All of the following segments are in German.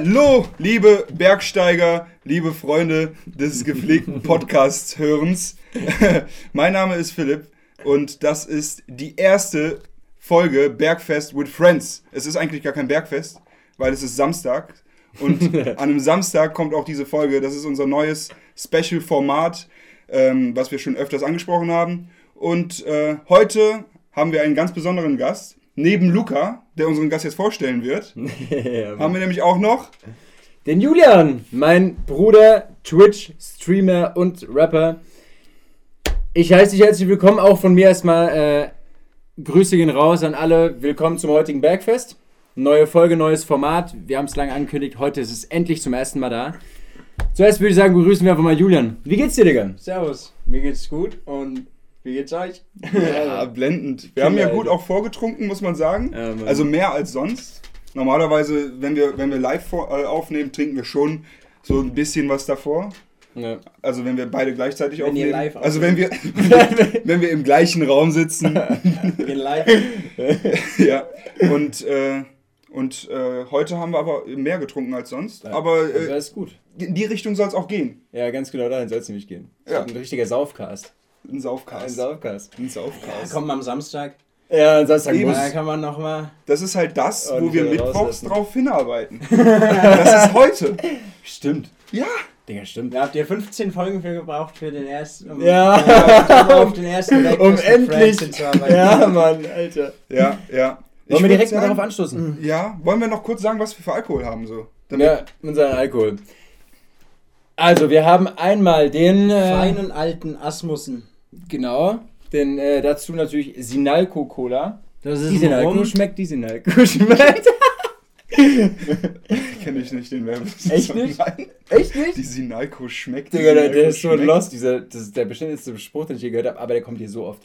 Hallo, liebe Bergsteiger, liebe Freunde des gepflegten Podcast-Hörens. mein Name ist Philipp und das ist die erste Folge Bergfest with Friends. Es ist eigentlich gar kein Bergfest, weil es ist Samstag. Und an einem Samstag kommt auch diese Folge. Das ist unser neues Special-Format, ähm, was wir schon öfters angesprochen haben. Und äh, heute haben wir einen ganz besonderen Gast. Neben Luca, der unseren Gast jetzt vorstellen wird, Ja, haben wir nämlich auch noch Den Julian, mein Bruder, Twitch-Streamer und Rapper. Ich heiße dich herzlich willkommen, auch von mir erstmal äh, Grüße gehen raus an alle. Willkommen zum heutigen Bergfest. Neue Folge, neues Format. Wir haben es lange angekündigt. Heute ist es endlich zum ersten Mal da. Zuerst würde ich sagen, begrüßen wir einfach mal Julian. Wie geht's dir, Digga? Servus, mir geht's gut und wie geht's euch? Ja, blendend. Wir haben ja gut auch vorgetrunken, muss man sagen. Ja, also mehr als sonst. Normalerweise, wenn wir, wenn wir live vor, äh, aufnehmen, trinken wir schon so ein bisschen was davor. Ja. Also wenn wir beide gleichzeitig Wenn aufnehmen. live also wenn wir, wenn wir im gleichen Raum sitzen. Wir live. ja. Und, äh, und äh, heute haben wir aber mehr getrunken als sonst. Aber Also äh, ist gut. in die Richtung soll es auch gehen. Ja, ganz genau dahin soll es nämlich gehen. Ja. Ein richtiger Saufcast. Ein Ein Saufcast. Saufcast. Ein Saufcast. Kommen am Samstag. Ja, sagen Eben. muss. Da kann man nochmal. Das ist halt das, wo wir mittwochs drauf hinarbeiten. das ist heute. Stimmt. Ja. Digga, stimmt. Da habt ihr 15 Folgen für gebraucht für den ersten. Um, Ja. um auf den ersten Um endlich. Ja, Mann, Alter. Ja, ja. Ich Wollen wir direkt mal sagen- darauf anstoßen? Ja, wollen wir noch kurz sagen, was wir für Alkohol haben so? Damit, Ja, unseren Alkohol. Also, wir haben einmal den. Äh, Feinen alten Asmussen. Genau. Den äh, dazu natürlich Sinalco Cola. Das Die Sinalco Rum. schmeckt, die Sinalco schmeckt. Kenne ich nicht den Werbung. Echt nicht? Nein. Echt nicht? Die Sinalco schmeckt. Digga, der, Sinalco der ist so schmeckt. lost. Dieser, das ist der bestimmteste Spruch, den ich je gehört habe, aber der kommt hier so oft.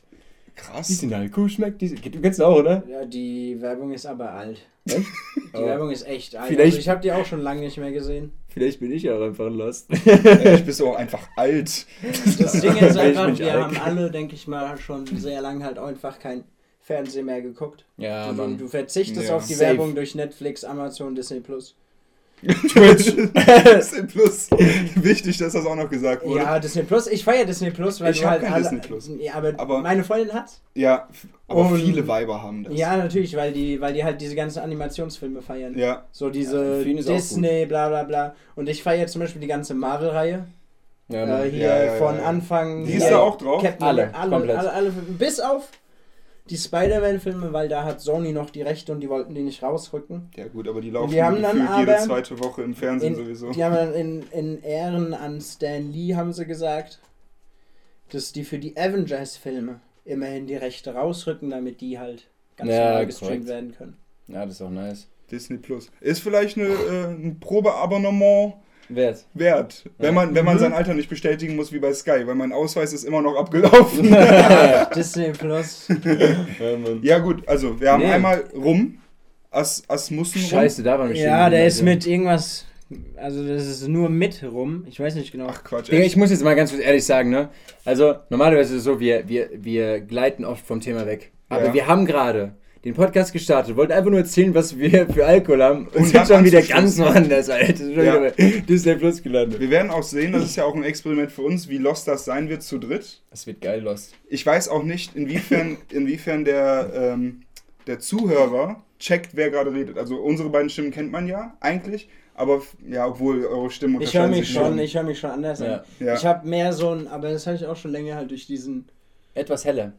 Die Krass. Sinalco schmeckt, die. Du kennst auch, oder? Ja, die Werbung ist aber alt. Echt? Die Oh. Werbung ist echt alt. Vielleicht- Also ich habe die auch schon lange nicht mehr gesehen. Vielleicht bin ich ja auch einfach lost. Ich bist auch einfach alt. Das Ding ist einfach, bin wir alt. haben alle, denke ich mal, schon sehr lange halt einfach kein Fernsehen mehr geguckt. Ja, du, du verzichtest Ja. auf die Safe. Werbung durch Netflix, Amazon, Disney Plus. Twitch. Disney Plus. Wichtig, dass das auch noch gesagt wurde. Ja, Disney Plus. Ich feiere Disney Plus, weil Ich du halt kein alle. Disney Plus. Ja, aber, Aber- meine Freundin hat's. Ja, aber Und- viele Weiber haben das. Ja, natürlich, weil die, weil die halt diese ganzen Animationsfilme feiern. Ja. So Ja, diese auch Disney, bla bla bla. Und ich feiere zum Beispiel die ganze Marvel-Reihe. Ja, äh, hier Ja, ja, ja, von ja. Anfang. Die ist da auch drauf? Captain Alle, alle, komplett. alle, alle, bis auf die Spider-Man-Filme, weil da hat Sony noch die Rechte und die wollten die nicht rausrücken. Ja gut, aber die laufen Die haben dann gefühlt jede aber zweite Woche im Fernsehen In, sowieso. Die haben dann in, in Ehren an Stan Lee haben sie gesagt, dass die für die Avengers-Filme immerhin die Rechte rausrücken, damit die halt ganz Ja, normal gestreamt korrekt. werden können. ja, das ist auch nice. Disney Plus. Ist vielleicht eine, äh, ein Probeabonnement Wert. wert, wenn man, wenn man Mhm. sein Alter nicht bestätigen muss wie bei Sky, weil mein Ausweis ist immer noch abgelaufen. Disney Plus. Ja, gut, also wir haben Nee. einmal rum, As, Asmussen rum. Scheiße, da waren wir ja, der ist Also. mit irgendwas. Also das ist nur mit rum. Ich weiß nicht genau. Ach Quatsch, echt? ich muss jetzt mal ganz kurz ehrlich sagen, ne? Also, normalerweise ist es so, wir, wir, wir gleiten oft vom Thema weg. Aber Ja. wir haben gerade den Podcast gestartet, wollten einfach nur erzählen, was wir für Alkohol haben und Und sind schon wieder ganz woanders, Alter. Sind schon Ja. wieder bei Disney Plus gelandet. Wir werden auch sehen, das ist ja auch ein Experiment für uns, wie lost das sein wird zu dritt. Das wird geil, Lost. Ich weiß auch nicht, inwiefern, inwiefern der, ähm, der Zuhörer checkt, wer gerade redet. Also unsere beiden Stimmen kennt man ja eigentlich, aber ja, obwohl eure Stimmen Ich höre unterscheiden mich sich schon, ich höre mich schon anders Ja. an. Ja. Ich habe mehr so ein, aber das habe ich auch schon länger halt durch diesen, Etwas heller.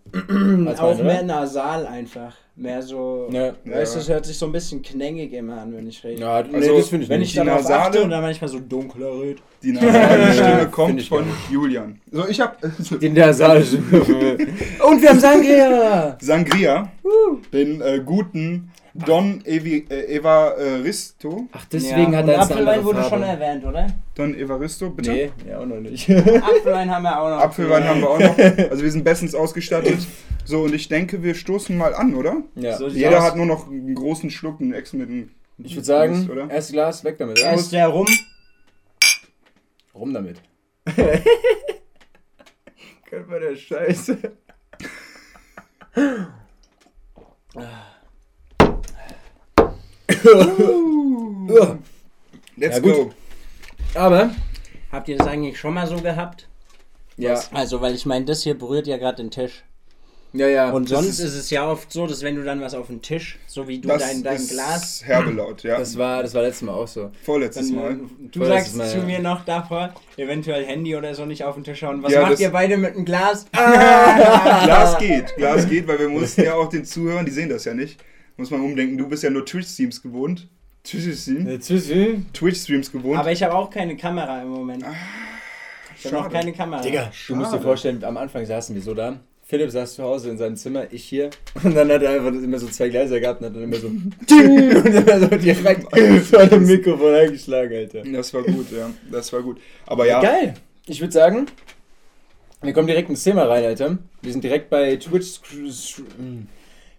Auch mehr nasal einfach. Mehr so, Ja. weißt du, es hört sich so ein bisschen klängig immer an, wenn ich rede. Ja, nee, Also, das finde ich Wenn nicht. ich Die darauf nasale- achte und dann manchmal so dunkler rede. Die nasale Stimme kommt von. Julian. So, ich habe Den der Saal. und wir haben Sangria! Sangria, den äh, guten Don Evi, äh, Evaristo. Ach, deswegen ja. hat er jetzt Apfelwein wurde Farbe. schon erwähnt, oder? Don Evaristo, bitte. Nee, ja auch noch nicht. Apfelwein haben wir auch noch. Apfelwein haben wir auch noch. Also wir sind bestens ausgestattet. So, und ich denke, wir stoßen mal an, oder? Ja. So Jeder aus. hat nur noch einen großen Schluck, einen Ex mit einem. Ich würde sagen, Mist, oder? erstes Glas, weg damit. Erst der Rum. Rum damit. Gott, war der Scheiße. Let's Ja, go. Aber, Habt ihr das eigentlich schon mal so gehabt? ja, Also, weil ich meine, das hier berührt ja gerade den Tisch. ja, ja. Und sonst ist- ist, es ja oft so, dass wenn du dann was auf den Tisch, so wie du dein, dein ist Glas. herbe laut, ja. das war, das war letztes Mal auch so. Vorletztes Dann, Mal. äh, du Vorletztes sagst Mal, zu ja. mir noch davor, eventuell Handy oder so nicht auf den Tisch hauen. Was Ja, macht ihr beide mit dem Glas? Glas geht, Glas geht, weil wir mussten ja auch den Zuhörern, die sehen das ja nicht, muss man umdenken, du bist ja nur Twitch-Streams gewohnt. Twitch-Streams Zwischen. Twitch gewohnt. Aber ich habe auch keine Kamera im Moment. Ich habe noch schade. keine Kamera. Digga, du musst dir Schade. vorstellen, am Anfang saßen wir so da. Philipp saß zu Hause in seinem Zimmer, ich hier. Und dann hat er einfach immer so zwei Gläser gehabt und hat dann immer so. Und immer so direkt vor dem Mikrofon eingeschlagen, Alter. Das war gut, ja. Das war gut. Aber ja, Geil! Ich würde sagen, wir kommen direkt ins Thema rein, Alter. Wir sind direkt bei Twitch.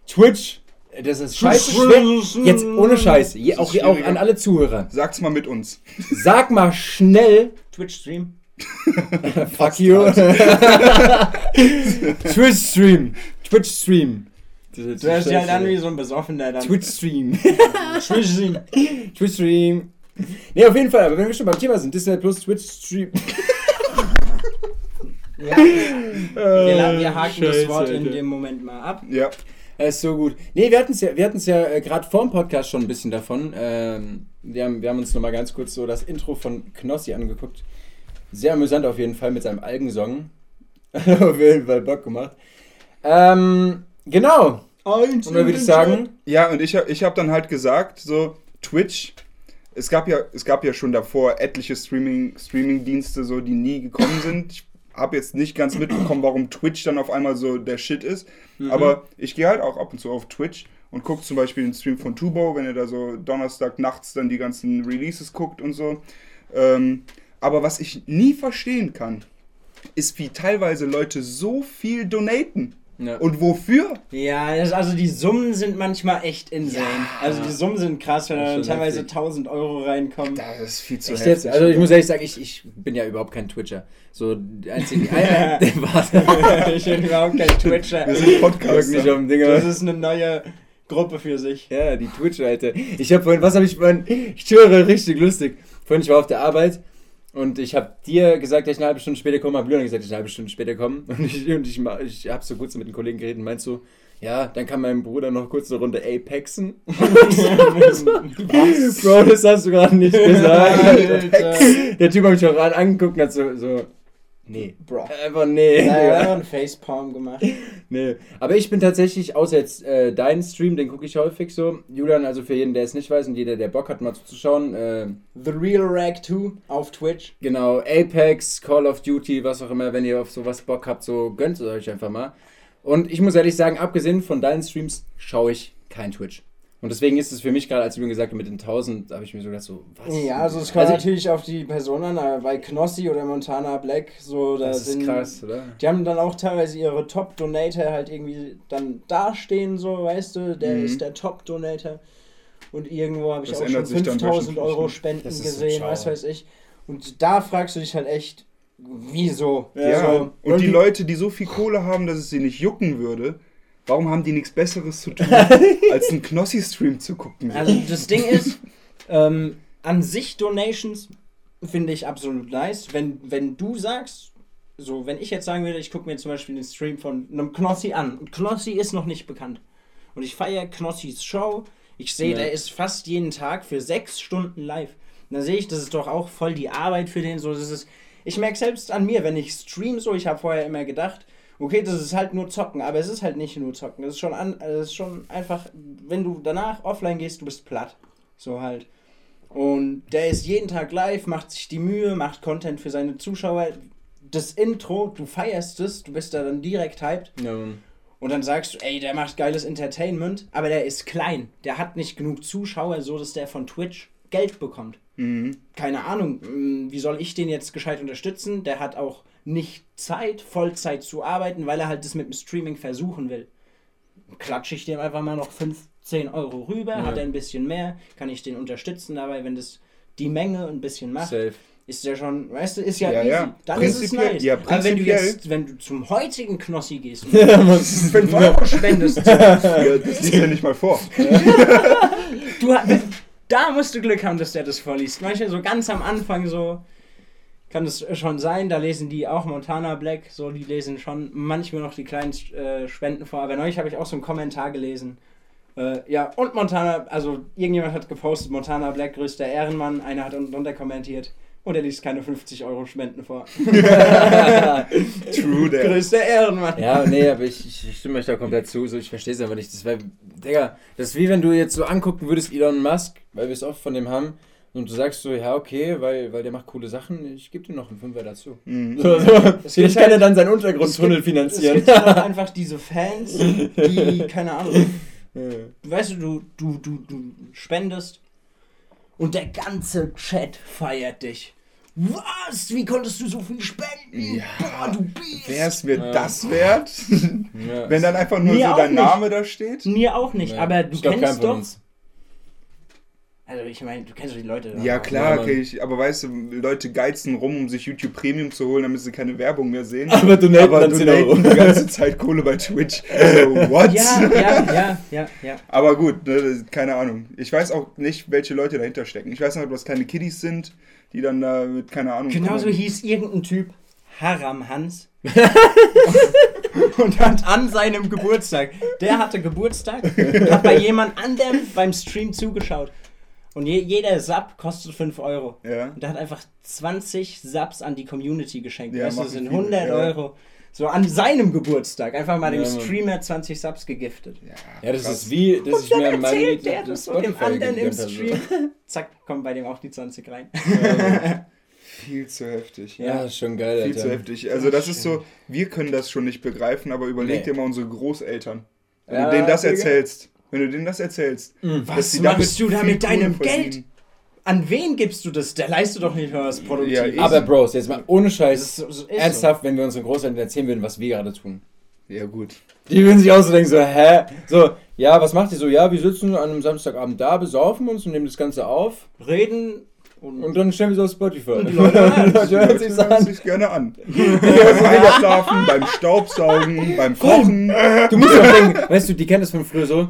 Twitch. Das ist scheiße schwer. Jetzt ohne Scheiß. Je, auch, auch an alle Zuhörer. sag's mal mit uns. Sag mal schnell. Twitch-Stream. Fuck you. Twitch Stream. Twitch Stream. Du hörst halt an wie so ein Besoffener dann. Twitch Stream. Twitch-Stream. Twitch Stream. Ne, auf jeden Fall, aber wenn wir schon beim Thema sind, Disney Plus Twitch Stream. Ja. Wir, wir haken das Scheiße, Wort in Alter. dem Moment mal ab. Ja. Er ist so gut. Nee, wir hatten es ja, wir hatten's ja äh, gerade vor dem Podcast schon ein bisschen davon. Ähm, wir, haben, wir haben uns nochmal ganz kurz so das Intro von Knossi angeguckt. Sehr amüsant auf jeden Fall mit seinem Algensong. Hat auf jeden Fall Bock gemacht. Ähm, genau. Und dann würde ich sagen, Ja, und ich, hab- ich habe dann halt gesagt, so Twitch, es gab ja, es gab ja schon davor etliche Streaming, Streaming-Dienste, so, die nie gekommen sind. Ich habe jetzt nicht ganz mitbekommen, warum Twitch dann auf einmal so der Shit ist. Aber ich gehe halt auch ab und zu auf Twitch und gucke zum Beispiel den Stream von Tubo, wenn er da so Donnerstag nachts dann die ganzen Releases guckt und so. Ähm, aber was ich nie verstehen kann, ist, wie teilweise Leute so viel donaten. Ja. Und wofür? Ja, das, also die Summen sind manchmal echt insane. Ja. Also die Summen sind krass, wenn da teilweise heftig. 1000 Euro reinkommen. Das ist viel zu jetzt? Also ich muss ehrlich sagen, ich, ich bin ja überhaupt kein Twitcher. So, äh, äh, warte. ich bin überhaupt kein Twitcher. Wir sind Podcaster. Das ist eine neue Gruppe für sich. Ja, die Twitcher, Alter. Ich habe vorhin, was habe ich vorhin? Ich schwöre, richtig lustig. Vorhin, ich war auf der Arbeit und ich habe dir gesagt, dass ich eine halbe Stunde später komme, habe Julian gesagt, dass ich eine halbe Stunde später komme. Und ich, und ich, ich habe so kurz mit den Kollegen geredet und meinst so, ja, dann kann mein Bruder noch kurz eine Runde Apexen. Bro, das hast du gerade nicht gesagt. Der Typ hat mich auch an- angeguckt und hat so, so nee. Bro. Einfach nee. Ja. einen Facepalm gemacht. Nee. Aber ich bin tatsächlich, außer jetzt äh, deinen Stream, den gucke ich häufig so. Julian, also für jeden, der es nicht weiß und jeder, der Bock hat, mal zuzuschauen, äh, The Real Rag 2 auf Twitch. genau, Apex, Call of Duty, was auch immer, wenn ihr auf sowas Bock habt, so gönnt es euch einfach mal. Und ich muss ehrlich sagen, abgesehen von deinen Streams, schaue ich kein Twitch. Und deswegen ist es für mich gerade, als Julian gesagt hat, mit den 1000, habe ich mir so gedacht, so, was? Ja, also es kommt Also- natürlich auf die Person an, aber bei Knossi oder Montana Black, so da Das ist sind. krass, oder? Die haben dann auch teilweise ihre Top-Donator halt irgendwie dann dastehen, so, weißt du, der Mhm. ist der Top-Donator. Und irgendwo habe ich Das auch schon ändert sich dann 5000 Euro? Spenden ist so gesehen, schau. was weiß ich. Und da fragst du dich halt echt, wieso? Ja, So, und die- Leute, die so viel Kohle haben, dass es sie nicht jucken würde, warum haben die nichts Besseres zu tun, als einen Knossi-Stream zu gucken? Also das Ding ist, ähm, an sich Donations finde ich absolut nice. Wenn, wenn du sagst, so, wenn ich jetzt sagen würde, ich gucke mir zum Beispiel den Stream von einem Knossi an und Knossi ist noch nicht bekannt und ich feiere Knossis Show, ich sehe, Ja. der ist fast jeden Tag für sechs Stunden live. Und dann sehe ich, das ist doch auch voll die Arbeit für den. So, das ist, ich merke selbst an mir, wenn ich stream so, ich habe vorher immer gedacht, okay, das ist halt nur zocken, aber es ist halt nicht nur zocken. Das ist schon an, das ist schon einfach, wenn du danach offline gehst, du bist platt. So halt. Und der ist jeden Tag live, macht sich die Mühe, macht Content für seine Zuschauer. Das Intro, du feierst es, du bist da dann direkt hyped. Ja. Und dann sagst du, ey, der macht geiles Entertainment, aber der ist klein. Der hat nicht genug Zuschauer, so dass der von Twitch Geld bekommt. Mhm. Keine Ahnung, mh, wie soll ich den jetzt gescheit unterstützen? Der hat auch nicht Zeit, Vollzeit zu arbeiten, weil er halt das mit dem Streaming versuchen will. Klatsche ich dem einfach mal noch 15 Euro rüber, Ja. hat er ein bisschen mehr, kann ich den unterstützen dabei, wenn das die Menge ein bisschen macht Safe. ist ja schon, weißt du, ist ja, Ja, easy. ja. Dann ist es Prinzipiell- nice. ja, Aber wenn du jetzt, wenn du zum heutigen Knossi gehst und Ja, 5 Euro spendest, Ja, das liegt ja nicht mal vor. du, Da musst du Glück haben, dass der das vorliest. Manchmal so ganz am Anfang so kann es schon sein, da lesen die auch Montana Black, so die lesen schon manchmal noch die kleinen äh, Spenden vor. Aber neulich habe ich auch so einen Kommentar gelesen. Äh, ja, und Montana, also irgendjemand hat gepostet, Montana Black, größter Ehrenmann, einer hat unten drunter kommentiert. Und er liest keine 50 Euro Spenden vor. True, der. größter Ehrenmann. Ja, nee, aber ich, ich ich stimme euch da komplett zu. So, ich verstehe es aber nicht. Das wäre, Digga, das ist wie wenn du jetzt so angucken würdest, Elon Musk, weil wir es oft von dem haben, und du sagst so, ja, okay, weil, weil der macht coole Sachen, ich gebe dir noch einen Fünfer dazu. Mhm. So, so. Es Ich kann halt- ja dann seinen Untergrundtunnel Es finanzieren. gibt halt einfach diese Fans, die, keine Ahnung, weißt du, du, du, du, du spendest und der ganze Chat feiert dich. Was? Wie konntest du so viel spenden? Ja. Boah, du bist. Wäre es mir Ja. das wert? Ja. Wenn dann einfach nur Mir so auch dein nicht. Name da steht? Mir auch nicht, aber du Ich kennst doch. uns. Also ich meine, du kennst doch die Leute. Ja, klar, okay, ich, aber weißt du, Leute geizen rum, um sich YouTube Premium zu holen, damit sie keine Werbung mehr sehen. Aber donaten aber dann 10 Euro. donaten die ganze Zeit Kohle bei Twitch. So, what? Ja, ja, ja, ja, ja. Aber gut, ne, keine Ahnung. Ich weiß auch nicht, welche Leute dahinter stecken. Ich weiß nicht, ob das kleine Kiddies sind, die dann da mit, keine Ahnung. Genauso kommen. hieß irgendein Typ Haram Hans. und hat an seinem Geburtstag, der hatte Geburtstag, hat bei jemand anderem beim Stream zugeschaut. Und je, jeder Sub kostet 5 Euro. Ja. Und der hat einfach 20 Subs an die Community geschenkt. Ja, weißt du, machen das sind viele, 100 ja. Euro. So an seinem Geburtstag. Einfach mal dem Ja. Streamer 20 Subs gegiftet. Ja, das krass. ist wie, das Und ist dann mir mein erzählt Lied der das so dem anderen im. Stream. Zack, kommen bei dem auch die 20 rein. Viel zu heftig. Ja, ist schon geil, Viel zu heftig. Also das ist so, wir können das schon nicht begreifen, aber überleg Nee. dir mal unsere Großeltern. Wenn Ja, du denen das erzählst, wenn du denen das erzählst, Mhm. dass Was sie machst du da mit deinem Geld? An wen gibst du das? Der leistet doch nicht mal was Produktives. Ja, Aber Bros, jetzt mal ohne Scheiß, ist so- so- ist ernsthaft, wenn wir unseren Großeltern erzählen würden, was wir gerade tun. Ja gut. Die würden sich auch so denken, so, hä? So, ja, was macht ihr so? Ja, wir sitzen an einem Samstagabend da, besaufen uns und nehmen das Ganze auf Reden und, und dann stellen wir es auf Spotify. Und die Leute hören Leute hören sich's hören an. sich's gerne an. beim Einschlafen, beim Staubsaugen, beim Kochen. Du musst doch denken, weißt du, die kennen das von früher so.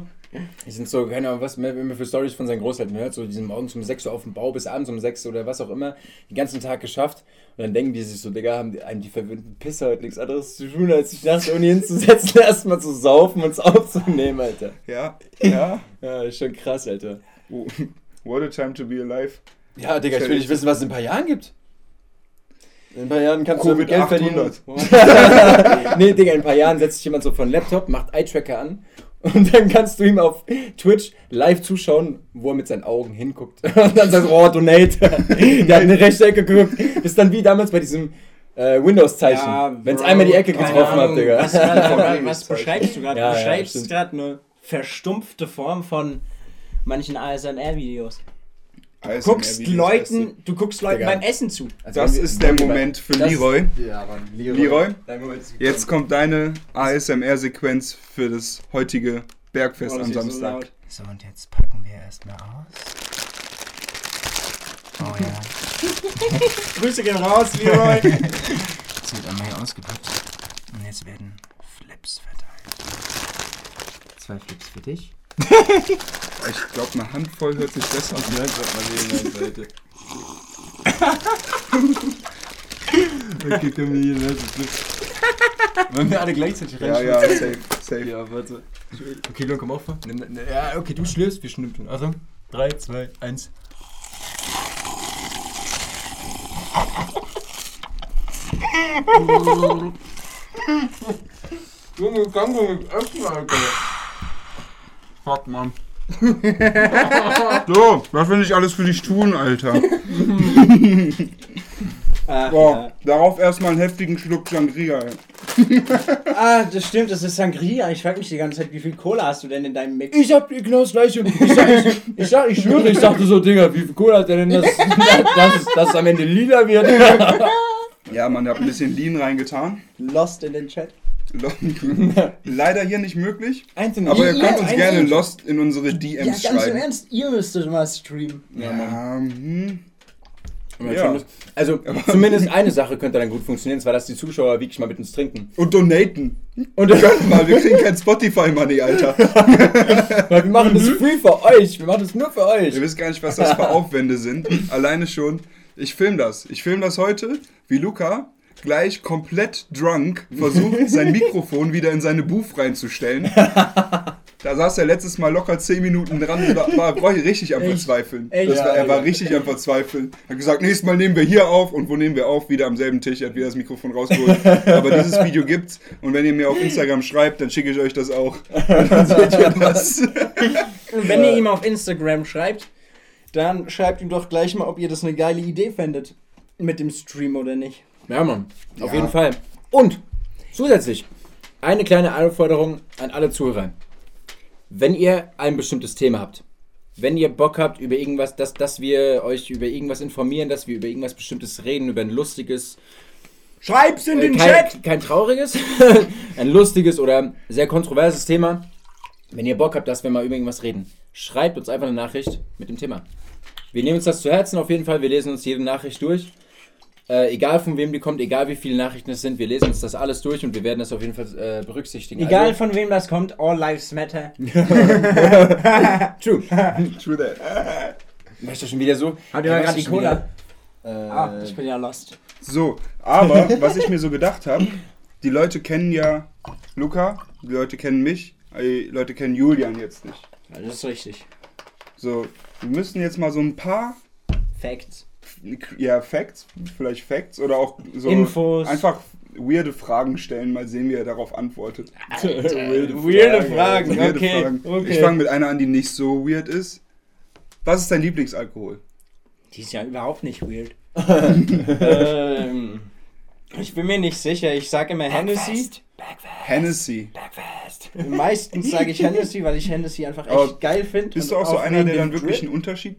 Die sind so, keine Ahnung, was wenn man für Stories von seinen Großeltern hört, so die sind morgens um 6 Uhr auf dem Bau bis abends um 6 Uhr oder was auch immer, den ganzen Tag geschafft. Und dann denken die sich so, Digga, haben die, einen die verwöhnten Pisser heute nichts anderes zu tun, als sich nach der Uni hinzusetzen, erstmal zu saufen und es aufzunehmen, Alter. Ja, ja. Ja, ist schon krass, Alter. Oh, What a time to be alive. Ja, Digga, ich will nicht wissen, was es in ein paar Jahren gibt. In ein paar Jahren kannst du Covid Geld verdienen. 800. nee, Digga, in ein paar Jahren setzt sich jemand so von Laptop, macht Eye-Tracker an und dann kannst du ihm auf Twitch live zuschauen, wo er mit seinen Augen hinguckt. Und dann sagst du, oh, Donate. Der hat in eine rechte Ecke geguckt. Das ist dann wie damals bei diesem äh, Windows-Zeichen. Wenn es einmal die Ecke getroffen hat, Digga. Was, was, was beschreibst du gerade? Ja, du ja, beschreibst stimmt. gerade eine verstumpfte Form von manchen ASMR-Videos. ASMR Guckst Leuten, du guckst Leuten Digga. beim Essen zu. Also Das ist der Moment für das- Leroy. Ja, Mann, Leroy. Leroy, Dein Moment ist Jetzt kommt deine ASMR-Sequenz für das heutige Bergfest Oh, das am so Samstag. laut. So, und jetzt packen wir erstmal aus. Oh ja. Grüße gehen raus, Leroy. Jetzt wird einmal hier ausgepackt. Und jetzt werden Flips verteilt. Zwei Flips für dich. Ich glaube, eine Handvoll hört sich besser an. Ja, grad mal Seite. Okay, komm hier, lass es Wollen wir alle gleichzeitig Ja, reinschauen? ja, safe, safe. Ja, warte. Okay, Leon, komm auf. Nimm, ja, okay, du schlürfst, wir schnippeln. Also, 3, 2, 1. Junge, kann doch nicht essen, Alter. Fuck, Mann. so, was will ich alles für dich tun, Alter? Ach, Boah, darauf erstmal einen heftigen Schluck Sangria. ey. ja. Ah, das stimmt, das ist Sangria. Ich frage mich die ganze Zeit, wie viel Cola hast du denn in deinem Mix? Ich hab genau das gleiche. Ich, sag, ich, ich, sag, ich schwöre, ich dachte so, Digga, wie viel Cola hat der denn, dass, dass, es am Ende lila wird? Ja, man, da hat ein bisschen Lean reingetan. Lost in den Chat. Leider hier nicht möglich. Einzelne. Aber ihr Ja, könnt uns ein- gerne Lost in unsere Ja, DMs ganz im schreiben. Ernst, ihr müsstet mal streamen. Ja, hm. Und dann Ja. Also zumindest eine Sache könnte dann gut funktionieren, zwar, dass die Zuschauer wirklich mal mit uns trinken. Und donaten. Und Gönnt mal, wir kriegen kein Spotify-Money, Alter. weil wir machen das free für euch. Wir machen das nur für euch. Ihr wisst gar nicht, was das für Aufwände sind. Alleine schon. Ich film das. Ich film das heute, wie Luca gleich komplett drunk versucht, sein Mikrofon wieder in seine Booth reinzustellen. Da saß er letztes Mal locker 10 Minuten dran und war, war, richtig am Verzweifeln. Echt? Das war, er war richtig am Verzweifeln. Er hat gesagt, nächstes Mal nehmen wir hier auf und wo nehmen wir auf? Wieder am selben Tisch, er hat wieder das Mikrofon rausgeholt. Aber dieses Video gibt's und wenn ihr mir auf Instagram schreibt, dann schicke ich euch das auch. Und dann seht ihr das. Und wenn ihr ihm auf Instagram schreibt, dann schreibt ihm doch gleich mal, ob ihr das eine geile Idee fändet. Mit dem Stream oder nicht. Ja, Mann. Auf Ja. jeden Fall. Und zusätzlich eine kleine Aufforderung an alle Zuhörer. Wenn ihr ein bestimmtes Thema habt, wenn ihr Bock habt über irgendwas, dass, dass wir euch über irgendwas informieren, dass wir über irgendwas Bestimmtes reden, über ein lustiges, Schreib's in äh, den kein, Chat! kein trauriges, ein lustiges oder sehr kontroverses Thema, wenn ihr Bock habt, dass wir mal über irgendwas reden, schreibt uns einfach eine Nachricht mit dem Thema. Wir nehmen uns das zu Herzen auf jeden Fall, wir lesen uns jede Nachricht durch. Äh, egal von wem die kommt, egal wie viele Nachrichten es sind, wir lesen uns das alles durch und wir werden das auf jeden Fall äh, berücksichtigen. Egal Also, von wem das kommt, all lives matter. true. True that. Mach ich schon wieder so? Habt ihr Ja, mal gerade die Cola? wieder? Äh, Ah, ich bin ja lost. So, aber was ich mir so gedacht habe, die Leute kennen ja Luca, die Leute kennen mich, die Leute kennen Julian jetzt nicht. Ja, das ist richtig. So, wir müssen jetzt mal so ein paar Facts. Ja, Facts, vielleicht Facts oder auch so Infos. einfach weirde Fragen stellen, mal sehen, wie er darauf antwortet. Weirde Fragen, Weirde okay. Fragen. okay. Ich fange mit einer an, die nicht so weird ist. Was ist dein Lieblingsalkohol? Die ist ja überhaupt nicht weird. ähm, ich bin mir nicht sicher. Ich sage immer Hennessy. Hennessy. Meistens sage ich Hennessy, weil ich Hennessy einfach echt Aber geil finde. Bist du auch so einer, der dann wirklich einen Unterschied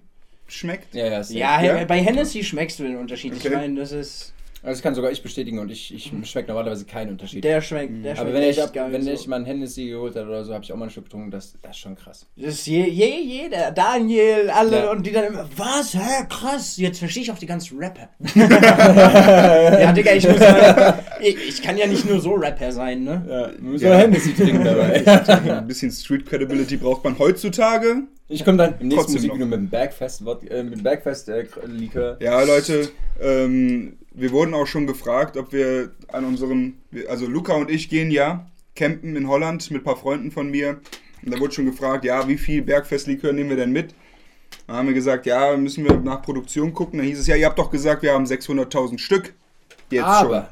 schmeckt? Ja, ja. Ja, Ja? bei Hennessy schmeckst du den Unterschied. Ich Okay. meine, das ist. Also das kann sogar ich bestätigen und ich, ich schmecke normalerweise keinen Unterschied. Der schmeckt. Der Aber schmeckt wenn ich, geil. wenn so. ich mal einen Hennessy geholt habe oder so, habe ich auch mal einen Schluck getrunken. Das, das ist schon krass. Das ist je, je, jeder, Daniel, alle Ja. und die dann immer, was, hä, krass, jetzt verstehe ich auch die ganzen Rapper. ja, Digga, ich muss mal, ich, ich kann ja nicht nur so Rapper sein, ne? Ja, Ja. ja. Hennessy trinken dabei. Ein bisschen Street Credibility braucht man heutzutage. Ich komme dann im nächsten Musikvideo noch. mit dem Bergfest, äh, mit dem Bergfest äh, Likör. Ja, Leute, ähm, wir wurden auch schon gefragt, ob wir an unserem, also Luca und ich gehen ja campen in Holland mit ein paar Freunden von mir. Und da wurde schon gefragt, ja, wie viel Bergfestlikör nehmen wir denn mit? Dann haben wir gesagt, ja, müssen wir nach Produktion gucken. Dann hieß es, ja, ihr habt doch gesagt, wir haben 600.000 Stück. Jetzt schon.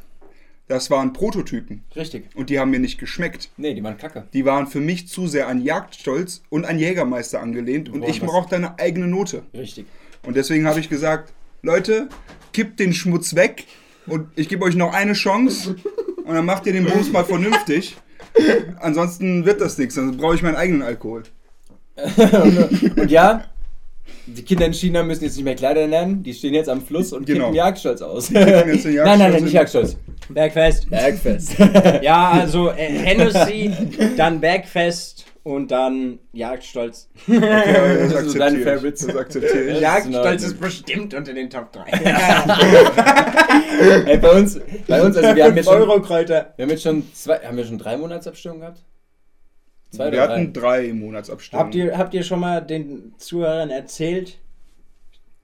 Das waren Prototypen. richtig. Und die haben mir nicht geschmeckt. Nee, die waren kacke. Die waren für mich zu sehr an Jagdstolz und an Jägermeister angelehnt. Und ich da eine eigene Note. Richtig. Und deswegen habe ich gesagt, Leute, kippt den Schmutz weg und ich gebe euch noch eine Chance und dann macht ihr den Bums mal vernünftig. Ansonsten wird das nichts, dann brauche ich meinen eigenen Alkohol. Und ja, die Kinder in China müssen jetzt nicht mehr Kleider lernen, die stehen jetzt am Fluss und Genau. kippen Jagdstolz aus. nein, nein, nein, nicht Jagdstolz. Bergfest. Bergfest. Ja, also äh, Hennessy, dann Bergfest und dann Jagdstolz. Ja, das, Das ist so deine akzeptiere ich. Favorites. Das akzeptiere ich. Ja. Jagdstolz ist bestimmt unter den Top 3. Ey, bei uns, bei uns, also wir haben jetzt schon, Euro-Kräuter. wir haben jetzt schon zwei, haben wir schon drei Monatsabstimmung gehabt? Zwei Wir hatten drei? drei Monatsabstimmungen. Habt ihr, habt ihr schon mal den Zuhörern erzählt,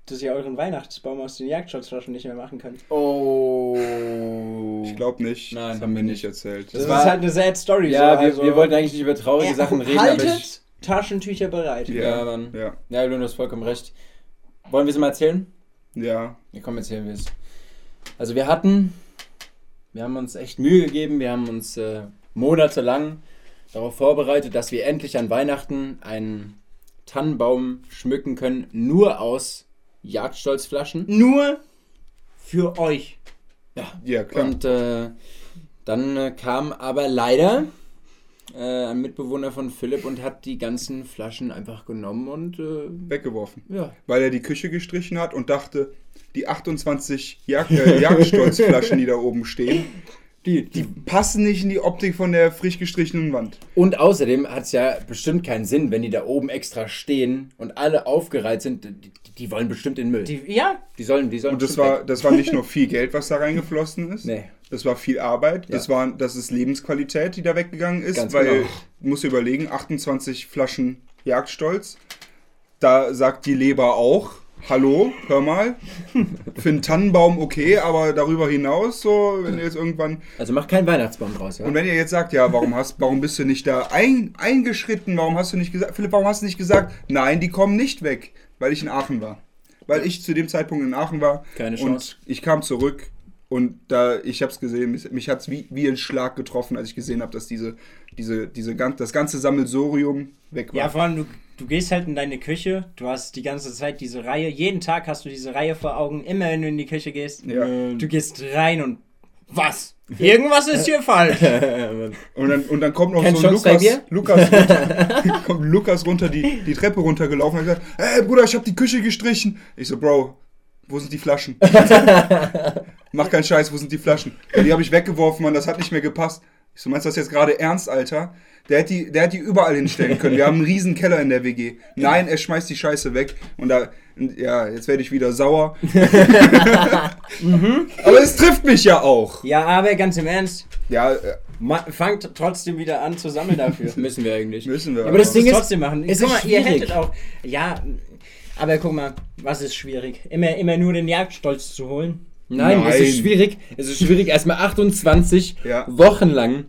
dass ihr euren Weihnachtsbaum aus den Jagdstolzflaschen nicht mehr machen könnt? Oh. Ich glaube nicht. Nein, das haben wir nicht erzählt. Das, war- ist halt eine sad Story. Ja, so, wir, also, wir wollten eigentlich nicht über traurige Ja, Sachen reden, aber haltet ich, Taschentücher bereit. Ja, Mann. Ja. Ja, Luno, du hast vollkommen recht. Wollen wir es mal erzählen? Ja. Ja, komm, erzählen wir es. Also wir hatten, wir haben uns echt Mühe gegeben, wir haben uns äh, monatelang darauf vorbereitet, dass wir endlich an Weihnachten einen Tannenbaum schmücken können, nur aus Jagdstolzflaschen. Nur für euch. Ja, klar. Und äh, dann äh, kam aber leider äh, ein Mitbewohner von Philipp und hat die ganzen Flaschen einfach genommen und äh, Weggeworfen. ja. Weil er die Küche gestrichen hat und dachte, die 28 Jag äh, Jagdstolzflaschen, die da oben stehen, Die, Die die, passen nicht in die Optik von der frisch gestrichenen Wand. und außerdem hat es ja bestimmt keinen Sinn, wenn die da oben extra stehen und alle aufgereiht sind. Die, die wollen bestimmt in den Müll. Die, Die, ja, sollen, die sollen Und das war, weg. das war nicht nur viel Geld, was da reingeflossen ist. Nee. Das war viel Arbeit. Das, Ja. war, das ist Lebensqualität, die da weggegangen ist. Ganz weil, genau. du musst dir überlegen, 28 Flaschen Jagdstolz. Da sagt die Leber auch, hallo, hör mal. Für einen Tannenbaum okay, aber darüber hinaus, so, wenn ihr jetzt irgendwann. Also mach keinen Weihnachtsbaum draus, ja? Und wenn ihr jetzt sagt, ja, warum hast, warum bist du nicht da ein, eingeschritten? Warum hast du nicht gesagt, Philipp, warum hast du nicht gesagt, nein, die kommen nicht weg, weil ich in Aachen war. Weil ich zu dem Zeitpunkt in Aachen war. Keine Chance. Und ich kam zurück und da, ich habe es gesehen, mich, mich hat es wie, wie ein Schlag getroffen, als ich gesehen habe, dass diese, diese, diese, das ganze Sammelsorium weg war. ja, vor allem, du, du gehst halt in deine Küche, du hast die ganze Zeit diese Reihe, jeden Tag hast du diese Reihe vor Augen, immer wenn du in die Küche gehst. Ja. Du gehst rein und was? Irgendwas ist hier falsch. Und dann, und dann kommt noch Kein so ein Lukas? Lukas, runter, kommt Lukas runter die, die Treppe runtergelaufen und hat gesagt, hey Bruder, ich habe die Küche gestrichen. Ich so, Bro, wo sind die Flaschen? Mach keinen Scheiß, wo sind die Flaschen? Ja, die habe ich weggeworfen, Mann, das hat nicht mehr gepasst. Ich so, meinst du das jetzt gerade ernst, Alter? Der hat, die, der hat die überall hinstellen können. Wir haben einen riesen Keller in der WG. Nein, er schmeißt die Scheiße weg. Und da, ja, jetzt werde ich wieder sauer. Aber es trifft mich ja auch. Ja, aber ganz im Ernst, Ja, äh, ma- fangt trotzdem wieder an zu sammeln dafür. Müssen wir eigentlich. müssen wir. Aber das Ding ist, trotzdem machen. es guck ist mal, ihr schwierig. hättet auch. Ja, aber guck mal, was ist schwierig? Immer, immer nur den Jagdstolz zu holen. Nein, es ist Nein. schwierig. Es ist schwierig, erstmal 28 Ja. Wochen lang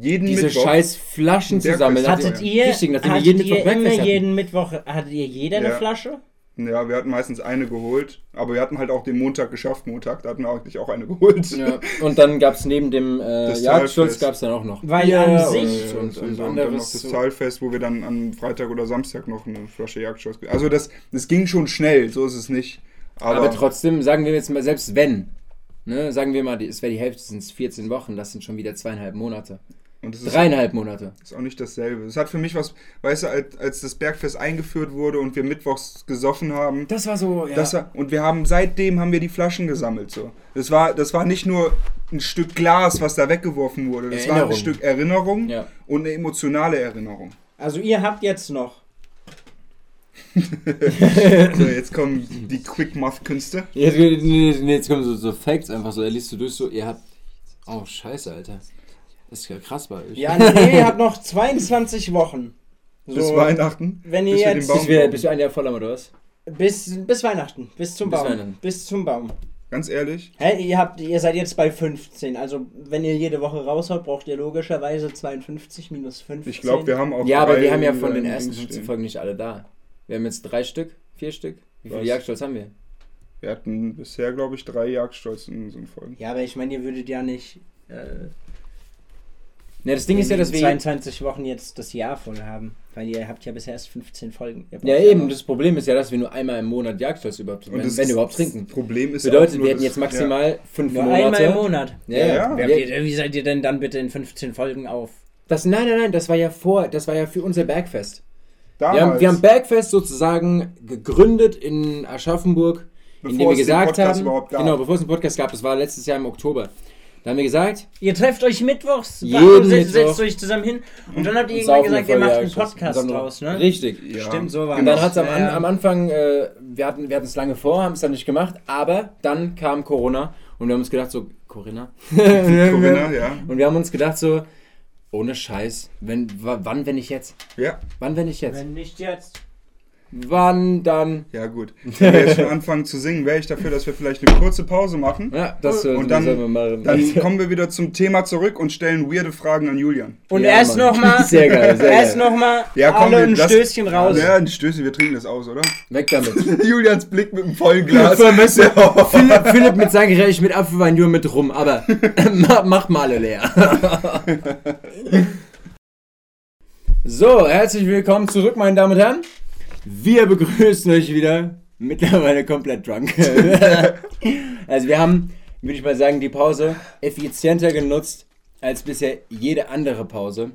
jeden diese Mittwoch. scheiß Flaschen zu sammeln. Hattet Hattet ihr, Richtig, nachdem wir hattet jeden ihr Mittwoch immer hatten. jeden Mittwoch, hattet ihr jeder eine Ja. Flasche? Ja, wir hatten meistens eine geholt, aber wir hatten halt auch den Montag geschafft, Montag, da hatten wir eigentlich auch eine geholt. Ja, und dann gab es neben dem äh, Jagdschutz gab es dann auch noch Weil Bier an und, sich- und, Und, und, und, dann noch anderes. das so. Zahlfest, wo wir dann am Freitag oder Samstag noch eine Flasche Jagdschutz. Also das, das ging schon schnell, so ist es nicht. Aber, Aber trotzdem, sagen wir jetzt mal, selbst wenn, ne, sagen wir mal, es wäre die Hälfte, sind es 14 Wochen, das sind schon wieder zweieinhalb Monate. und das ist, Dreieinhalb Monate. ist auch nicht dasselbe. Es hat für mich was, weißt du, als, als das Bergfest eingeführt wurde und wir mittwochs gesoffen haben, Das war so, ja. Das war, und wir haben seitdem haben wir die Flaschen gesammelt so. Das war das war nicht nur ein Stück Glas, was da weggeworfen wurde. Das war ein Erinnerung. Stück Erinnerung Ja. und eine emotionale Erinnerung. Also ihr habt jetzt noch. So, jetzt kommen die Quick Math Künste. Jetzt, jetzt kommen so, so Facts einfach so, er liest du durch so, ihr habt. Oh, scheiße, Alter. Das ist ja krass bei euch. Ja, nee, ihr habt noch 22 Wochen. So, Bis Weihnachten. wenn ihr bis wir jetzt- Baum Bis wir, bis wir ein Jahr voll haben, oder was? Bis, bis Weihnachten, bis zum Bis Baum. Weihnachten. Bis zum Baum. Ganz ehrlich, Hä, ihr, habt, ihr seid jetzt bei 15. Also, wenn ihr jede Woche raushaut, braucht ihr logischerweise 52 minus 15. ich glaube, wir haben auch Ja, aber wir haben ja von den ersten Dings 15 stehen. Folgen nicht alle da. Wir haben jetzt drei Stück, vier Stück. Wie viele? Jagdstolz haben wir? Wir hatten bisher, glaube ich, drei Jagdstolz in unseren Folgen. Ja, aber ich meine, ihr würdet ja nicht. Äh, Ne, das Ding ist ja, dass wir. 22 Wochen jetzt das Jahr voll haben. Weil ihr habt ja bisher erst 15 Folgen. Ja, eben. noch- Das Problem ist ja, dass wir nur einmal im Monat Jagdstolz überhaupt, wenn, das wenn ist- überhaupt Das trinken. Problem ist Bedeutet, auch nur wir hätten jetzt maximal fünf Nur Monate. einmal im Monat. Ja, ja. Ja, Wie, habt Wir- ihr, wie seid ihr denn dann bitte in 15 Folgen auf? Das, nein, nein, nein, das war ja vor, das war ja für unser Bergfest. Ja, Wir haben, wir haben Bergfest sozusagen gegründet in Aschaffenburg, Bevor indem wir es den gesagt Podcast haben, überhaupt gab. genau, bevor es einen Podcast gab, das war letztes Jahr im Oktober. Da haben wir gesagt, Ihr trefft euch mittwochs, Jeden setzt, Mittwoch. setzt euch zusammen hin und dann habt ihr irgendwann gesagt, wir ihr macht einen. Podcast draus, ne? Richtig. Ja, Stimmt, so war Und dann hat es am, Ja, am Anfang, äh, wir hatten wir hatten es lange vor, haben es dann nicht gemacht, aber dann kam Corona und wir haben uns gedacht so, Corinna? Corinna, ja. Und wir haben uns gedacht so, ohne Scheiß, wenn, wann, wenn ich jetzt? Ja, Wann, wenn ich jetzt? Wenn nicht jetzt. Wann dann? ja gut. Wenn wir jetzt schon anfangen zu singen, wäre ich dafür, dass wir vielleicht eine kurze Pause machen. Ja, das äh, Und dann- sollen wir machen. Dann kommen wir wieder zum Thema zurück und stellen weirde Fragen an Julian. Und Ja, erst nochmal. Sehr geil, sehr Erst nochmal Ja, komm, alle wir- ein Stößchen raus. Ja, ein Stößchen, wir trinken das aus, oder? Weg damit. Julians Blick mit dem vollen Glas. Philipp, Philipp mit Sangreich mit Apfelwein, nur mit rum, aber mach, mach mal alle leer. so, herzlich willkommen zurück, meine Damen und Herren. Wir begrüßen euch wieder, mittlerweile komplett drunk. also wir haben, würde ich mal sagen, die Pause effizienter genutzt als bisher jede andere Pause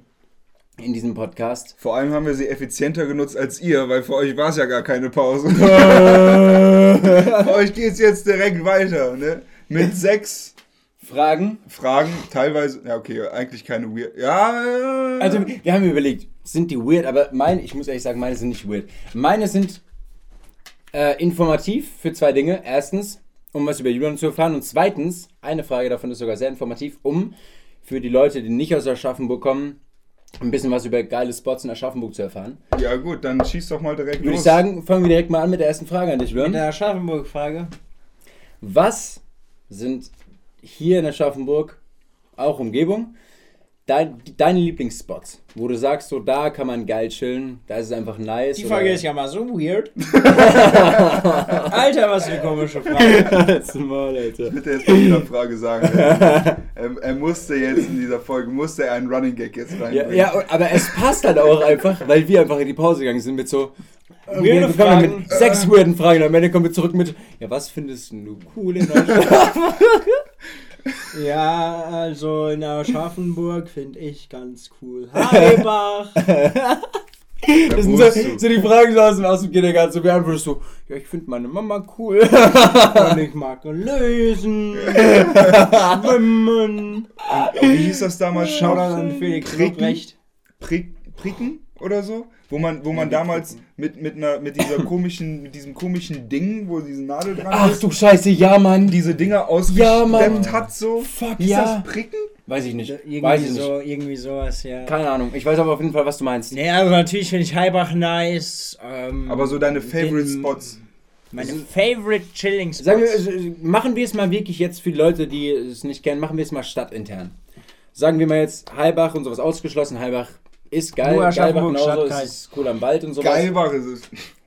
in diesem Podcast. Vor allem haben wir sie effizienter genutzt als ihr, weil für euch war es ja gar keine Pause. für euch geht es jetzt direkt weiter, ne? Mit sechs Fragen. Fragen, teilweise, ja okay, eigentlich keine weird. Ja, Also, wir haben überlegt, sind die weird, aber meine, ich muss ehrlich sagen, meine sind nicht weird. Meine sind äh, informativ für zwei Dinge. Erstens, um was über Julian zu erfahren. Und zweitens, eine Frage davon ist sogar sehr informativ, um für die Leute, die nicht aus Aschaffenburg kommen, ein bisschen was über geile Spots in Aschaffenburg zu erfahren. ja gut, dann schieß doch mal direkt Würde los. ich sagen, fangen wir direkt mal an mit der ersten Frage an dich, Mit Julian. der Aschaffenburg-Frage. Was sind hier in Aschaffenburg, auch Umgebung, dein, deine Lieblingsspots? Wo du sagst, so da kann man geil chillen, da ist es einfach nice. Die oder- Frage ist ja mal so weird. Alter, was für eine komische Frage. Maul, Alter. Bitte jetzt bei jeder Frage sagen. er, er musste jetzt in dieser Folge, musste er einen Running Gag jetzt Ja, reinbringen. ja, und- aber es passt halt auch einfach, weil wir einfach in die Pause gegangen sind mit so. Weirde wir kommen Fragen. mit sechs weirden Fragen. und Am Ende kommen wir zurück mit, ja, was findest du cool in Deutschland? Ja, also in Aschaffenburg finde ich ganz cool. Heibach. Das sind so, so die Fragen so aus dem, aus dem Kindergarten. So, wir einfach so, ja, ich finde meine Mama cool. Und ich mag lesen. Schwimmen. Wie hieß das damals? Schau dann an Felix Pricken? Prick, Pricken oder so? Wo man, wo man damals mit, mit, einer, mit dieser komischen, mit diesem komischen Ding, wo diese Nadel dran Ach ist, du Scheiße, ja, Mann. diese Dinger Ja, ausgesteppt hat so. Fuck, Hieß ja. das Pricken? Weiß ich nicht. Weiß Irgendwie ich nicht. so, irgendwie sowas, ja. Keine Ahnung. Ich weiß aber auf jeden Fall, was du meinst. Nee, also natürlich finde ich Heibach nice. Ähm, Aber so deine Favorite den- Spots. Meine favorite chilling Spots. Sagen wir, äh, machen wir es mal wirklich jetzt für die Leute, die es nicht kennen, machen wir es mal stadtintern. Sagen wir mal jetzt Heilbach und sowas ausgeschlossen. Heilbach ist geil. Nur Geilbach genauso, es ist cool am Wald und sowas. Geilbach ist es.